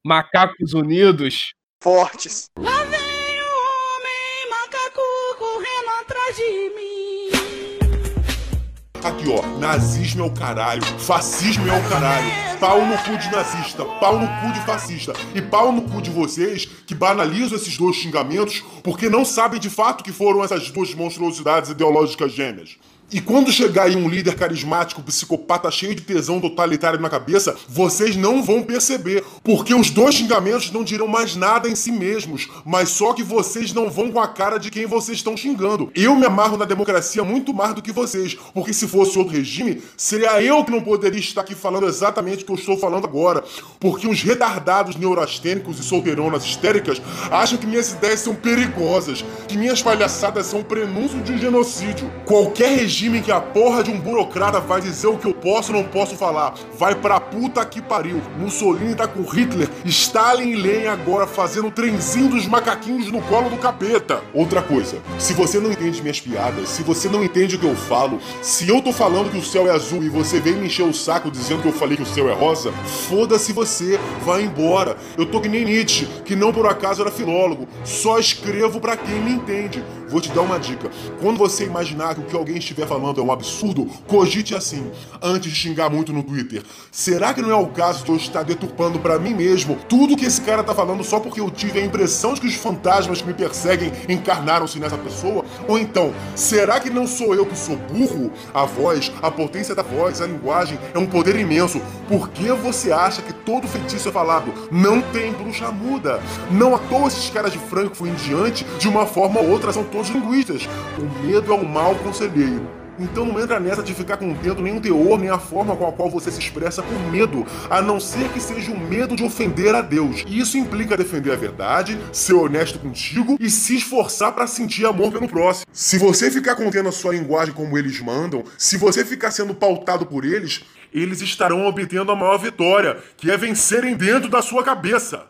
Macacos unidos, fortes. Lá Aqui, ó, nazismo é o caralho, fascismo é o caralho. Pau no cu de nazista, pau no cu de fascista e pau no cu de vocês que banalizam esses dois xingamentos porque não sabem de fato que foram essas duas monstruosidades ideológicas gêmeas. E quando chegar aí um líder carismático, psicopata cheio de tesão totalitário na cabeça, vocês não vão perceber, porque os dois xingamentos não dirão mais nada em si mesmos, mas só que vocês não vão com a cara de quem vocês estão xingando. Eu me amarro na democracia muito mais do que vocês, porque se fosse outro regime, seria eu que não poderia estar aqui falando exatamente o que eu estou falando agora, porque uns retardados neurastênicos e solteironas histéricas acham que minhas ideias são perigosas, que minhas palhaçadas são prenúncio de um genocídio. Qualquer regime em que a porra de um burocrata vai dizer o que eu posso ou não posso falar. Vai pra puta que pariu. Mussolini tá com Hitler, Stalin e Lenin agora fazendo o trenzinho dos macaquinhos no colo do capeta. Outra coisa, se você não entende minhas piadas, se você não entende o que eu falo, se eu tô falando que o céu é azul e você vem me encher o saco dizendo que eu falei que o céu é rosa, foda-se você, vai embora. Eu tô que nem Nietzsche, que não por acaso era filólogo, só escrevo para quem me entende. Vou te dar uma dica. Quando você imaginar que o que alguém estiver falando é um absurdo, cogite assim, antes de xingar muito no Twitter. Será que não é o caso de eu estar deturpando para mim mesmo tudo que esse cara tá falando só porque eu tive a impressão de que os fantasmas que me perseguem encarnaram-se nessa pessoa? Ou então, será que não sou eu que sou burro? A voz, a potência da voz, a linguagem é um poder imenso. Por que você acha que todo feitiço é falado? Não tem bruxa muda. Não à toa esses caras de Frankfurt em diante, de uma forma ou outra, são todos linguistas. O medo é o mal conselheiro. Então não entra nessa de ficar contendo nem o teor, nem a forma com a qual você se expressa por medo, a não ser que seja o medo de ofender a Deus. E isso implica defender a verdade, ser honesto contigo e se esforçar para sentir amor pelo próximo. Se você ficar contendo a sua linguagem como eles mandam, se você ficar sendo pautado por eles, eles estarão obtendo a maior vitória, que é vencerem dentro da sua cabeça.